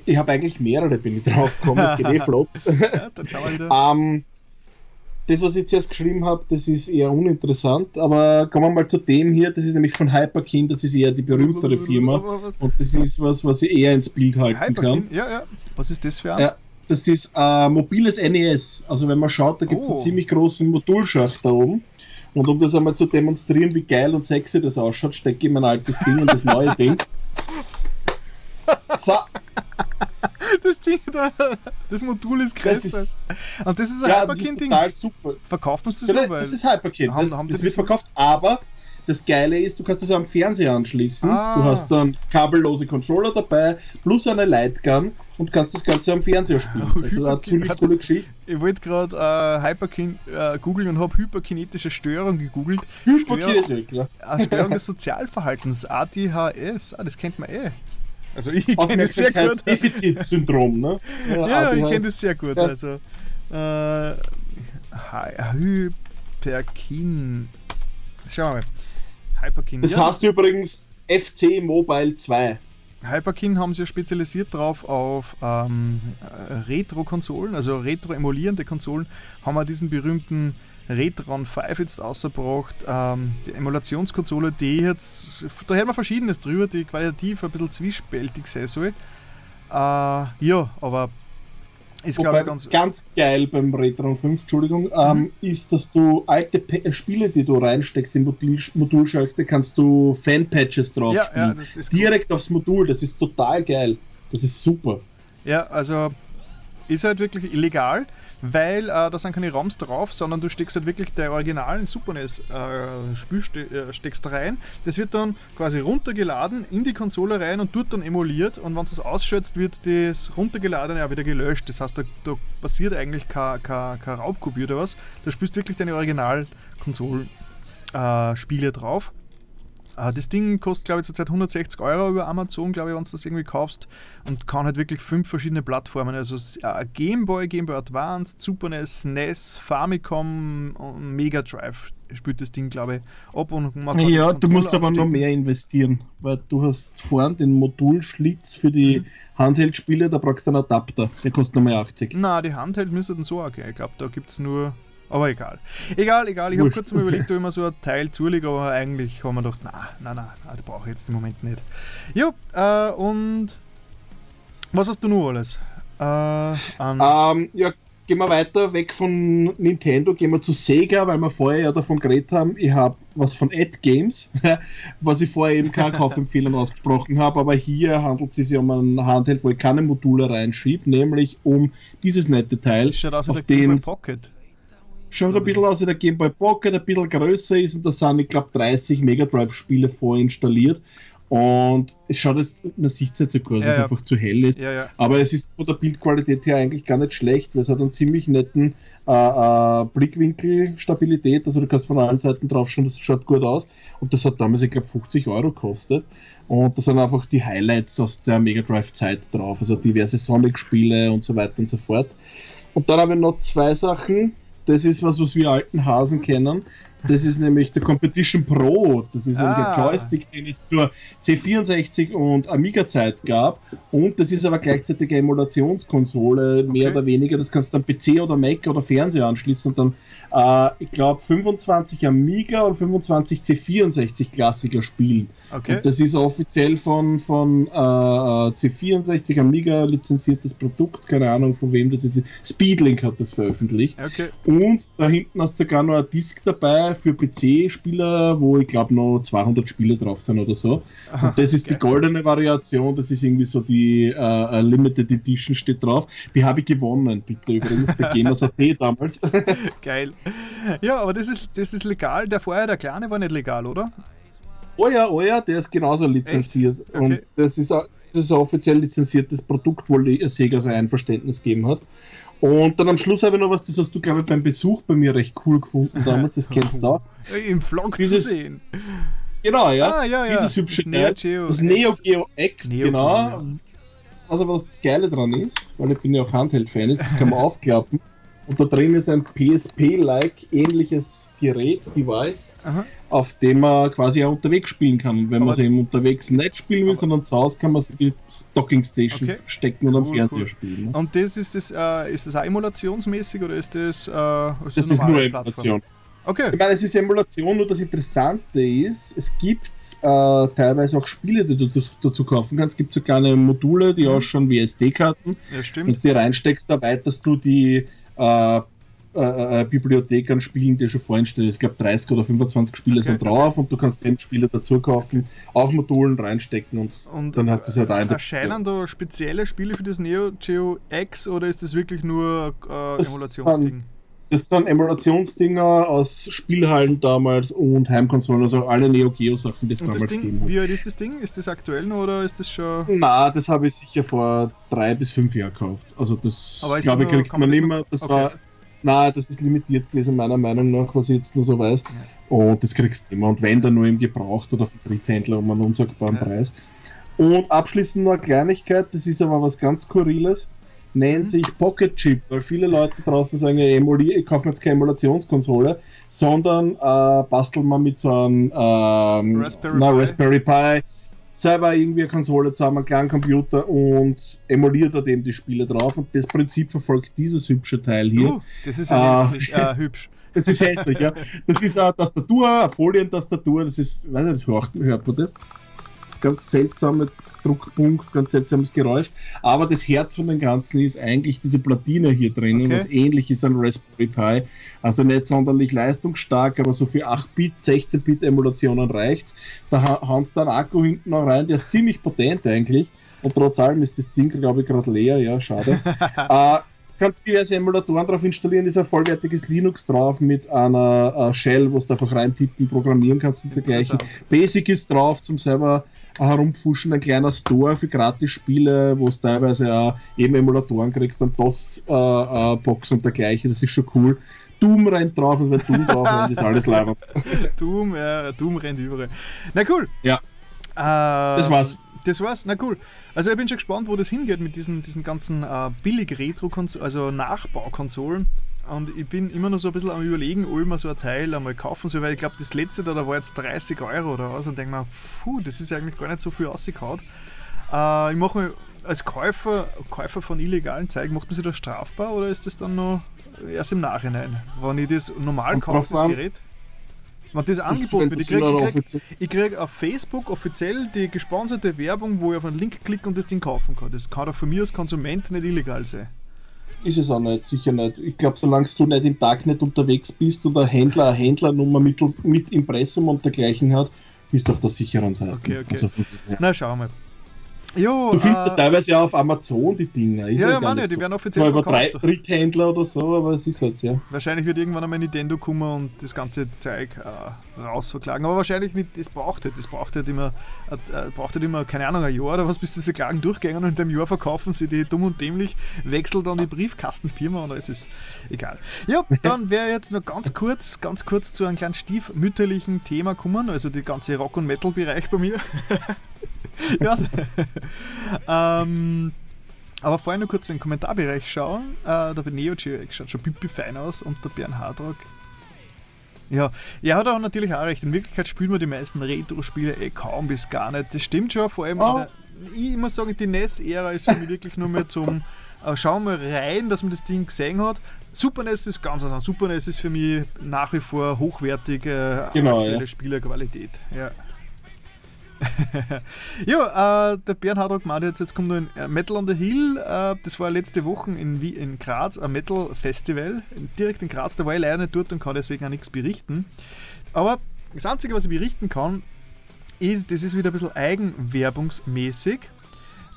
Ich habe eigentlich mehrere, bin ich drauf gekommen, das geht eh flott. ja, dann schauen wir wieder. um, das, was ich zuerst geschrieben habe, das ist eher uninteressant, aber kommen wir mal zu dem hier, das ist nämlich von Hyperkin, das ist eher die berühmtere Firma und das ist was, was ich eher ins Bild halten Hyperkin? kann.
Ja, ja. Was ist das für eins? Ja,
das ist ein mobiles NES. Also wenn man schaut, da gibt es oh. einen ziemlich großen Modulschacht da oben. Und um das einmal zu demonstrieren, wie geil und sexy das ausschaut, stecke ich mein altes Ding in das neue Ding.
So. Das Ding da, das Modul ist größer. Und das ist ein ja,
total super.
Verkaufen sie
ja, nur? Das ist Hyperkin. Haben, das, haben das wird verkauft, aber das Geile ist, du kannst das am Fernseher anschließen. Ah. Du hast dann kabellose Controller dabei, plus eine Lightgun und kannst das Ganze am Fernseher spielen. Also eine ziemlich coole Geschichte.
Ich wollte gerade äh, Hyperkin äh, googeln und habe hyperkinetische Störung gegoogelt.
Hyperkinetische,
klar. Störung des Sozialverhaltens, ADHS, ah, das kennt man eh. Also ich kenne es sehr gut.
Defizitsyndrom, ne?
Ja, ja ich kenne es sehr gut. Ja. Also äh, Hyperkin. Schauen wir mal. Hyperkin.
Das ja, heißt das übrigens FC Mobile 2.
Hyperkin haben sich spezialisiert darauf auf ähm, Retro-Konsolen, also retro-emulierende Konsolen, haben wir diesen berühmten Retron 5 jetzt ausgebracht. Ähm, die Emulationskonsole, die jetzt, da hört man Verschiedenes drüber, die qualitativ ein bisschen zwiespältig sein soll. Äh, ja, aber ist glaube ich ganz.
Ganz geil beim Retron 5, Entschuldigung, ähm, mhm. ist, dass du alte P äh, Spiele, die du reinsteckst in Modul Modulschalter, kannst du Fan-Patches drauf ja, spielen. Ja, Direkt cool. aufs Modul, das ist total geil. Das ist super.
Ja, also ist halt wirklich illegal weil äh, da sind keine ROMs drauf, sondern du steckst halt wirklich der originalen Super NES äh, äh, steckst rein. Das wird dann quasi runtergeladen in die Konsole rein und dort dann emuliert und wenn es ausschätzt, wird das runtergeladene auch wieder gelöscht. Das heißt, da, da passiert eigentlich kein, kein, kein Raubkopie oder was. Da spielst wirklich deine Original-Konsolspiele äh, drauf. Uh, das Ding kostet, glaube ich, zurzeit 160 Euro über Amazon, glaube ich, wenn du das irgendwie kaufst. Und kann halt wirklich fünf verschiedene Plattformen. Also uh, Game Boy, Game Boy Advance, Super NES, NES, Famicom und Mega Drive spielt das Ding, glaube ich, ab. Und
man ja, du musst aber noch mehr investieren, weil du hast vorne den Modulschlitz für die mhm. Handheld-Spiele, da brauchst du einen Adapter. Der kostet nochmal 80.
Na, die Handheld müsste so auch gehen. Ich glaube, da gibt es nur aber egal. Egal, egal. Ich habe kurz mal überlegt, ob ich mir so ein Teil zulege, aber eigentlich haben wir gedacht, na, na, na, das brauche ich jetzt im Moment nicht. Ja, äh, und was hast du noch alles?
Äh, ähm, ja, gehen wir weiter, weg von Nintendo, gehen wir zu Sega, weil wir vorher ja davon geredet haben. Ich habe was von Ad Games, was ich vorher eben keine Kaufempfehlung ausgesprochen habe, aber hier handelt es sich um ein Handheld, wo ich keine Module reinschiebe, nämlich um dieses nette Teil. Das
schaut aus wie der Game Pocket
schaut ein bisschen aus wie der Game Boy Pocket, ein bisschen größer ist und da sind, ich glaube, 30 Mega Drive-Spiele vorinstalliert. Und es schaut jetzt, man sieht es nicht so gut, ja, weil es ja. einfach zu hell ist.
Ja,
Aber es ist von der Bildqualität her eigentlich gar nicht schlecht, weil es hat einen ziemlich netten äh, äh, Blickwinkelstabilität. Also du kannst von allen Seiten drauf schauen, das schaut gut aus. Und das hat damals, ich glaube, 50 Euro gekostet. Und da sind einfach die Highlights aus der Mega Drive-Zeit drauf, also diverse Sonic-Spiele und so weiter und so fort. Und dann habe ich noch zwei Sachen. Das ist was, was wir alten Hasen kennen. Das ist nämlich der Competition Pro. Das ist
Ah.
ein Joystick, den es zur C64 und Amiga-Zeit gab. Und das ist aber gleichzeitig eine Emulationskonsole, mehr
Okay.
oder weniger. Das kannst du dann PC oder Mac oder Fernseher anschließen und dann, äh, ich glaube, 25 Amiga und 25 C64 Klassiker spielen.
Okay.
Und das ist offiziell von, von äh, C64 Amiga lizenziertes Produkt, keine Ahnung von wem das ist. Speedlink hat das veröffentlicht.
Okay.
Und da hinten hast du sogar noch ein Disk dabei für PC-Spieler, wo ich glaube noch 200 Spiele drauf sind oder so.
Aha,
Und das ist die
geil.
goldene Variation, das ist irgendwie so die äh, äh, Limited Edition steht drauf. Die habe ich gewonnen, bitte übrigens, bei Gamers.at damals.
Geil. Ja, aber das ist, das ist legal. Der vorher, der kleine, war nicht legal, oder?
Oh ja, oh ja, der ist genauso lizenziert.
Okay.
Und das ist, ein- das ist ein offiziell lizenziertes Produkt, wo Sega sein Einverständnis gegeben hat. Und dann am Schluss habe ich noch was, das hast du, glaube ich, beim Besuch bei mir recht cool gefunden damals, das kennst du auch.
Im Vlog
Dieses-
zu sehen.
Genau, ja.
Ah, ja, ja.
Dieses hübsche
Das
Teil.
Neo Geo
das
X.
Neo Geo X,
Neo
genau.
Geo, ja.
Was aber das Geile dran ist, weil ich bin ja auch Handheld-Fan, ist, das kann man aufklappen. Und da drin ist ein PSP-like ähnliches Gerät, Device,
Aha.
auf dem man quasi auch unterwegs spielen kann. Wenn man es eben unterwegs nicht spielen will, sondern zu Hause kann man es in die Docking Station
Okay.
stecken und am
Cool,
Fernseher
cool.
spielen. Ne?
Und das ist das, äh, ist das auch emulationsmäßig oder ist das, äh, ist
Das
eine
ist nur Emulation.
Okay.
Ich meine, es ist Emulation, nur das Interessante ist, es gibt äh, teilweise auch Spiele, die du dazu, dazu kaufen kannst. Es gibt so kleine Module, die
Mhm.
ausschauen wie SD-Karten.
Ja,
Wenn
stimmt.
du die reinsteckst, erweiterst du die äh, äh, äh, Bibliothek an Spielen, die schon vorinstellen. Es gab 30 oder 25 Spiele
Okay.
sind drauf und du kannst den Spieler dazu kaufen, auf Modulen reinstecken und
Und
dann hast du es halt auch in der-
erscheinen da spezielle Spiele für das Neo Geo X oder ist das wirklich nur äh, Emulationsding?
Das sind Emulationsdinger aus Spielhallen damals und Heimkonsolen, also alle Neo Geo Sachen, die es damals
Ding,
gegeben hat.
wie alt ist das Ding? Ist das aktuell noch oder ist das schon.
Na, das habe ich sicher vor drei bis fünf Jahren gekauft. Also das glaube ich kriegt man nicht mehr. Das
okay.
war na, das ist limitiert gewesen meiner Meinung nach, was ich jetzt nur so weiß. Und das kriegst du immer. Und wenn dann nur im Gebraucht oder vom Dritthändler um einen unsagbaren
Ja.
Preis. Und abschließend noch eine Kleinigkeit, das ist aber was ganz Skurriles. Nennt
Mhm.
sich Pocket Chip, weil viele Leute draußen sagen, emuli ich kaufe mir jetzt keine Emulationskonsole, sondern äh, basteln wir mit so einem ähm,
Raspberry
na,
Pi.
Raspberry Pi selber irgendwie eine Konsole zusammen, einen kleinen Computer und emuliert dort eben die Spiele drauf. Und das Prinzip verfolgt dieses hübsche Teil hier.
Uh, das ist ja hässlich, äh, hübsch.
Das ist hässlich, ja. Das ist eine Tastatur, eine Folientastatur, das ist, weiß nicht, hört, hört man das? Ganz seltsamer Druckpunkt, ganz seltsames Geräusch. Aber das Herz von dem Ganzen ist eigentlich diese Platine hier drinnen,
Okay.
was ähnlich ist an Raspberry Pi. Also nicht sonderlich leistungsstark, aber so für 8-Bit, 16-Bit-Emulationen reicht's. Da ha hauen sie dann Akku hinten noch rein, der ist ziemlich potent eigentlich. Und trotz allem ist das Ding, glaube ich, gerade leer, ja, schade. äh, kannst diverse Emulatoren drauf installieren, ist ein vollwertiges Linux drauf mit einer äh, Shell, wo du einfach reintippen, programmieren kannst und dergleichen. Basic ist drauf zum selber herumfuschen, ein kleiner Store für Gratis-Spiele, wo du teilweise auch eben Emulatoren kriegst, dann DOS-Box und dergleichen, das ist schon cool. Doom rennt drauf und wenn Doom drauf rennt, ist alles leibend.
Doom, ja, Doom rennt überall. Na cool.
Ja.
Äh,
Das war's.
Das war's, na cool. Also ich bin schon gespannt, wo das hingeht mit diesen, diesen ganzen äh, billig Retro-Konsolen, also Nachbaukonsolen. Und ich bin immer noch so ein bisschen am überlegen, ob ich mir so ein Teil einmal kaufen soll, weil ich glaube, das letzte da, da war jetzt 30 Euro oder was und denke mir, puh, das ist eigentlich gar nicht so viel ausgekaut. Äh, ich mache mir als Käufer, Käufer von illegalen Zeigen, macht man sich das strafbar oder ist das dann noch erst im Nachhinein? Wenn ich das normal kaufe, das. Gerät? Wenn das angeboten wird, ich
Wenn
krieg, ich krieg, kriege auf Facebook offiziell die gesponserte Werbung, wo ich auf einen Link klicke und das Ding kaufen kann. Das kann auch von mir als Konsument nicht illegal sein.
Ist es auch nicht, sicher nicht. Ich glaube, solange du nicht im Tag nicht unterwegs bist und ein Händler eine Händlernummer mit, mit Impressum und dergleichen hat, bist du auf der sicheren Seite.
Okay, okay.
Also.
Na, schauen wir mal.
Jo, du findest äh, ja teilweise auch auf Amazon die Dinger.
Ist ja, ja, meine, die so. werden offiziell
Zwar verkauft. über Dritthändler oder so, aber es ist halt, ja.
Wahrscheinlich wird irgendwann einmal Nintendo kommen und das ganze Zeug äh, rausverklagen. Aber wahrscheinlich nicht, das braucht halt, das braucht halt immer, äh, braucht halt immer, keine Ahnung, ein Jahr oder was, bis diese Klagen durchgehen und in dem Jahr verkaufen sie die dumm und dämlich, wechselt dann die Briefkastenfirma und es ist egal. Ja, dann wäre jetzt noch ganz kurz, ganz kurz zu einem kleinen stiefmütterlichen Thema kommen, also die ganze Rock- und Metal-Bereich bei mir. ja. ähm, aber vorher nur kurz in den Kommentarbereich schauen. Äh, der Neo Geo schaut schon pipi fein aus und der Bernhard Rock. Ja, er hat auch natürlich auch recht. In Wirklichkeit spielen wir die meisten Retro-Spiele eh kaum bis gar nicht. Das stimmt schon, vor allem. Oh. Der, ich muss sagen, die NES-Ära ist für mich wirklich nur mehr zum äh, Schauen wir rein, dass man das Ding gesehen hat. Super NES ist ganz anders. Super NES ist für mich nach wie vor hochwertige
genau, aktuelle ja.
Spielerqualität. Ja. ja, äh, der Bernhard hat gemeint, jetzt, jetzt kommt noch ein äh, Metal on the Hill. Äh, das war letzte Woche in, in Graz, ein Metal Festival. Direkt in Graz, da war ich leider nicht dort und kann deswegen auch nichts berichten. Aber das Einzige, was ich berichten kann, ist, das ist wieder ein bisschen eigenwerbungsmäßig.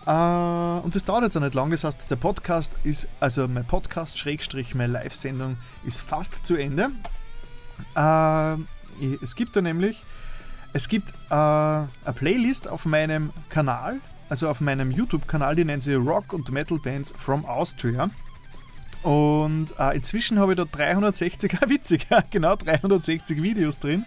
Äh, und das dauert jetzt auch nicht lange. Das heißt, der Podcast ist, also mein Podcast, Schrägstrich, meine Live-Sendung ist fast zu Ende. Äh, es gibt da nämlich es gibt äh, eine Playlist auf meinem Kanal, also auf meinem YouTube-Kanal, die nennt sie Rock und Metal Bands from Austria. Und äh, inzwischen habe ich da 360, witzig, genau 360 Videos drin.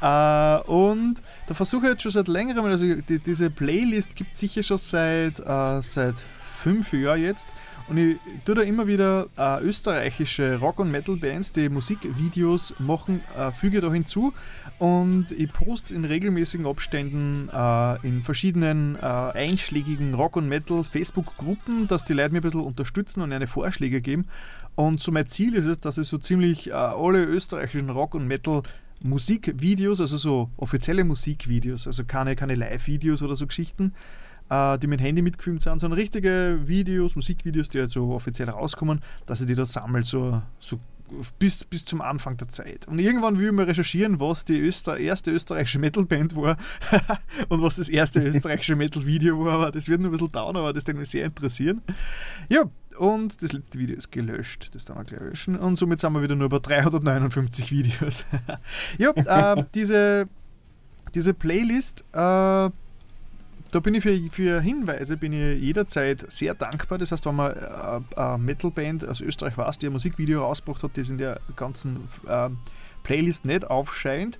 Äh, und da versuche ich jetzt schon seit längerem, also die, diese Playlist gibt es sicher schon seit, äh, seit fünf Jahren jetzt. Und ich tue da immer wieder äh, österreichische Rock- und Metal-Bands, die Musikvideos machen, äh, füge da hinzu und ich poste in regelmäßigen Abständen äh, in verschiedenen äh, einschlägigen Rock- und Metal-Facebook-Gruppen, dass die Leute mir ein bisschen unterstützen und eine Vorschläge geben. Und so mein Ziel ist es, dass ich so ziemlich äh, alle österreichischen Rock- und Metal- Musikvideos, also so offizielle Musikvideos, also keine, keine Live-Videos oder so Geschichten, äh, die mit dem Handy mitgefilmt sind, sondern richtige Videos, Musikvideos, die halt so offiziell rauskommen, dass ich die da sammle, so, so bis, bis zum Anfang der Zeit. Und irgendwann will ich mal recherchieren, was die Öster erste österreichische Metalband war und was das erste österreichische Metal-Video war. Aber das wird nur ein bisschen dauern, aber das würde mich sehr interessieren. Ja, und das letzte Video ist gelöscht. Das dann wir gleich löschen. Und somit sind wir wieder nur bei 359 Videos. ja, äh, diese, diese Playlist äh, da bin ich für, für Hinweise bin ich jederzeit sehr dankbar. Das heißt, wenn man äh, eine Metalband aus Österreich weiß, die ein Musikvideo rausgebracht hat, das in der ganzen äh, Playlist nicht aufscheint,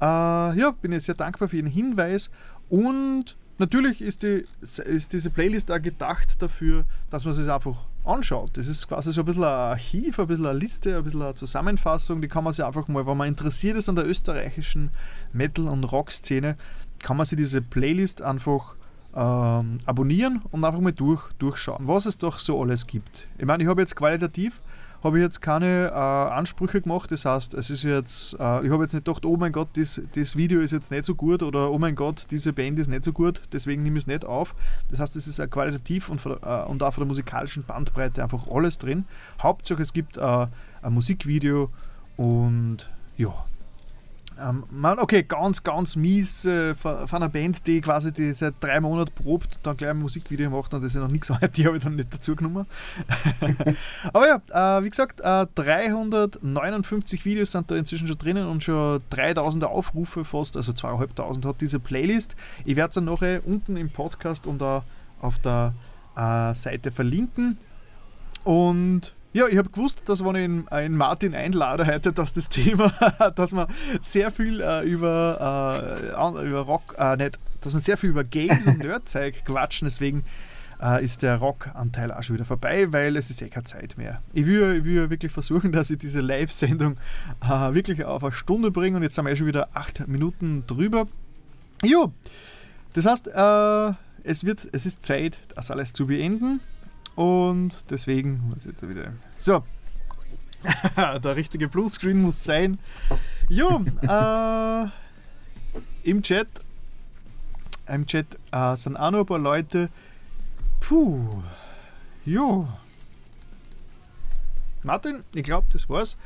äh, ja, bin ich sehr dankbar für Ihren Hinweis. Und natürlich ist, die, ist diese Playlist auch gedacht dafür, dass man sich einfach anschaut. Das ist quasi so ein bisschen ein Archiv, ein bisschen eine Liste, ein bisschen eine Zusammenfassung. Die kann man sich einfach mal, wenn man interessiert ist an der österreichischen Metal- und Rock-Szene, kann man sich diese Playlist einfach ähm, abonnieren und einfach mal durch, durchschauen, was es doch so alles gibt. Ich meine, ich habe jetzt qualitativ habe ich jetzt keine äh, Ansprüche gemacht. Das heißt, es ist jetzt, äh, ich habe jetzt nicht gedacht, oh mein Gott, das, das Video ist jetzt nicht so gut oder oh mein Gott, diese Band ist nicht so gut, deswegen nehme ich es nicht auf. Das heißt, es ist äh, qualitativ und, äh, und auch von der musikalischen Bandbreite einfach alles drin. Hauptsache, es gibt äh, ein Musikvideo und ja, ähm, man, okay, ganz, ganz mies äh, von, einer Band, die quasi die seit drei Monaten probt und dann gleich ein Musikvideo macht und das ist noch nichts anderes, die habe ich dann nicht dazu genommen. Aber ja, äh, wie gesagt, äh, 359 Videos sind da inzwischen schon drinnen und schon 3000 Aufrufe fast, also 2500 hat diese Playlist. Ich werde es dann nachher unten im Podcast und auf der äh, Seite verlinken. Und ja, ich habe gewusst, dass wenn ich einen Martin einlade heute, dass das Thema, dass man sehr viel äh, über, äh, über Rock, äh, nicht, dass man sehr viel über Games und Nerdzeug quatschen, deswegen äh, ist der Rock-Anteil auch schon wieder vorbei, weil es ist eh keine Zeit mehr. Ich will, ich will wirklich versuchen, dass ich diese Live-Sendung äh, wirklich auf eine Stunde bringe und jetzt sind wir eh schon wieder acht Minuten drüber. Jo, das heißt, äh, es, wird, es ist Zeit, das alles zu beenden. Und deswegen, was jetzt wieder. So. der richtige Bluescreen muss sein. Jo, äh, im Chat, im Chat äh, sind auch noch ein paar Leute. Puh, jo. Martin, ich glaube, das war's.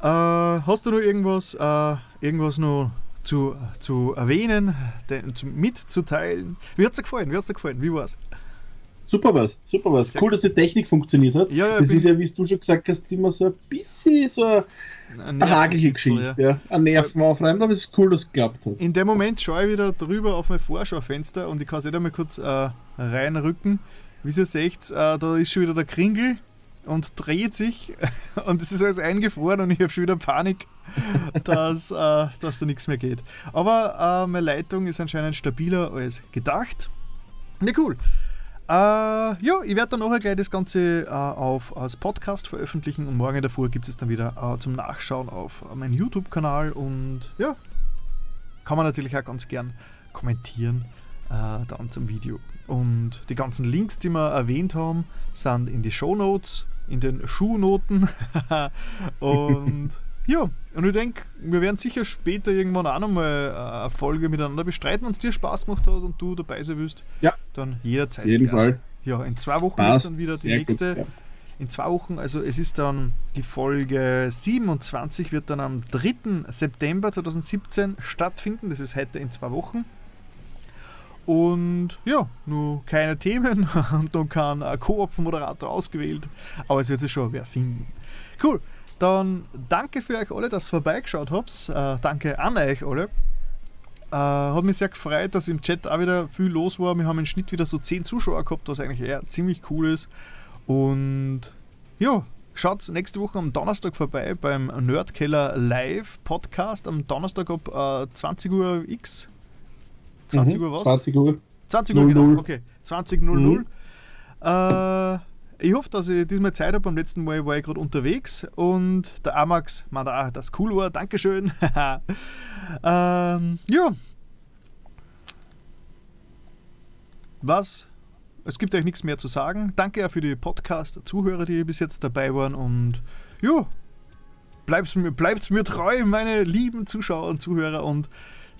Äh, hast du noch irgendwas, äh, irgendwas noch zu, zu erwähnen, den, zu, mitzuteilen. Wie hat es dir gefallen? Wie hat's dir gefallen? Wie war's?
Super was, super was. Cool, dass die Technik funktioniert hat.
Ja, ja,
das ist ja, wie du schon gesagt hast, immer so ein bisschen so eine,
Ein
eine hagelige Geschichte. Ja. Ein Nerven aufreiben, aber es ist cool, dass es geklappt hat.
In dem Moment schaue ich wieder drüber auf mein Vorschaufenster und ich kann es nicht einmal kurz äh, reinrücken. Wie ihr seht, äh, da ist schon wieder der Kringel und dreht sich und es ist alles eingefroren und ich habe schon wieder Panik, dass, äh, dass da nichts mehr geht. Aber äh, meine Leitung ist anscheinend stabiler als gedacht. Ja, cool. Äh, ja, ich werde dann nachher gleich das Ganze äh, auf, als Podcast veröffentlichen und morgen davor gibt es dann wieder äh, zum Nachschauen auf äh, meinen YouTube-Kanal und ja, kann man natürlich auch ganz gern kommentieren äh, dann zum Video. Und die ganzen Links, die wir erwähnt haben, sind in die Shownotes, in den Schuhnoten. und ja, und ich denke, wir werden sicher später irgendwann auch nochmal äh, eine Folge miteinander bestreiten, wenn es dir Spaß gemacht hat und du dabei sein willst.
Ja.
Dann jederzeit.
Auf jeden
gerne.
Fall.
Ja, in zwei Wochen ist dann wieder die
Sehr
nächste
gut. Ja.
in zwei Wochen, also es ist dann die Folge 27, wird dann am 3. September 2017 stattfinden. Das ist heute in zwei Wochen. Und ja, nur keine Themen und noch kein äh, Koop-Moderator ausgewählt, aber es wird sich schon wer finden. Cool, dann danke für euch alle, dass ihr vorbeigeschaut habt. Äh, danke an euch alle. Äh, hat mich sehr gefreut, dass im Chat auch wieder viel los war. Wir haben im Schnitt wieder so 10 Zuschauer gehabt, was eigentlich eher ziemlich cool ist. Und ja, schaut nächste Woche am Donnerstag vorbei beim Nerdkeller Live Podcast. Am Donnerstag ab äh, 20 Uhr X. 20
Mhm,
Uhr was?
20 Uhr.
20 Uhr,
00.
genau. Okay, 20.00.
Mhm.
Äh, ich hoffe, dass ich diesmal Zeit habe. Beim letzten Mal war ich gerade unterwegs und der Amax meint auch, dass cool war. Dankeschön. ähm, ja. Was? Es gibt eigentlich nichts mehr zu sagen. Danke auch für die Podcast-Zuhörer, die bis jetzt dabei waren und ja, bleibt mir, bleibt mir treu, meine lieben Zuschauer und Zuhörer und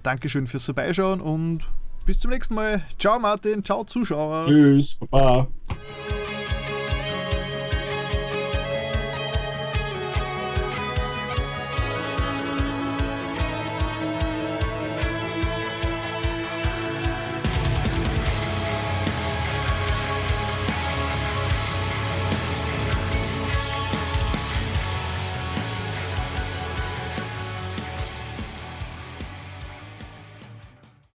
Dankeschön fürs Vorbeischauen und bis zum nächsten Mal. Ciao Martin, ciao Zuschauer.
Tschüss, Baba.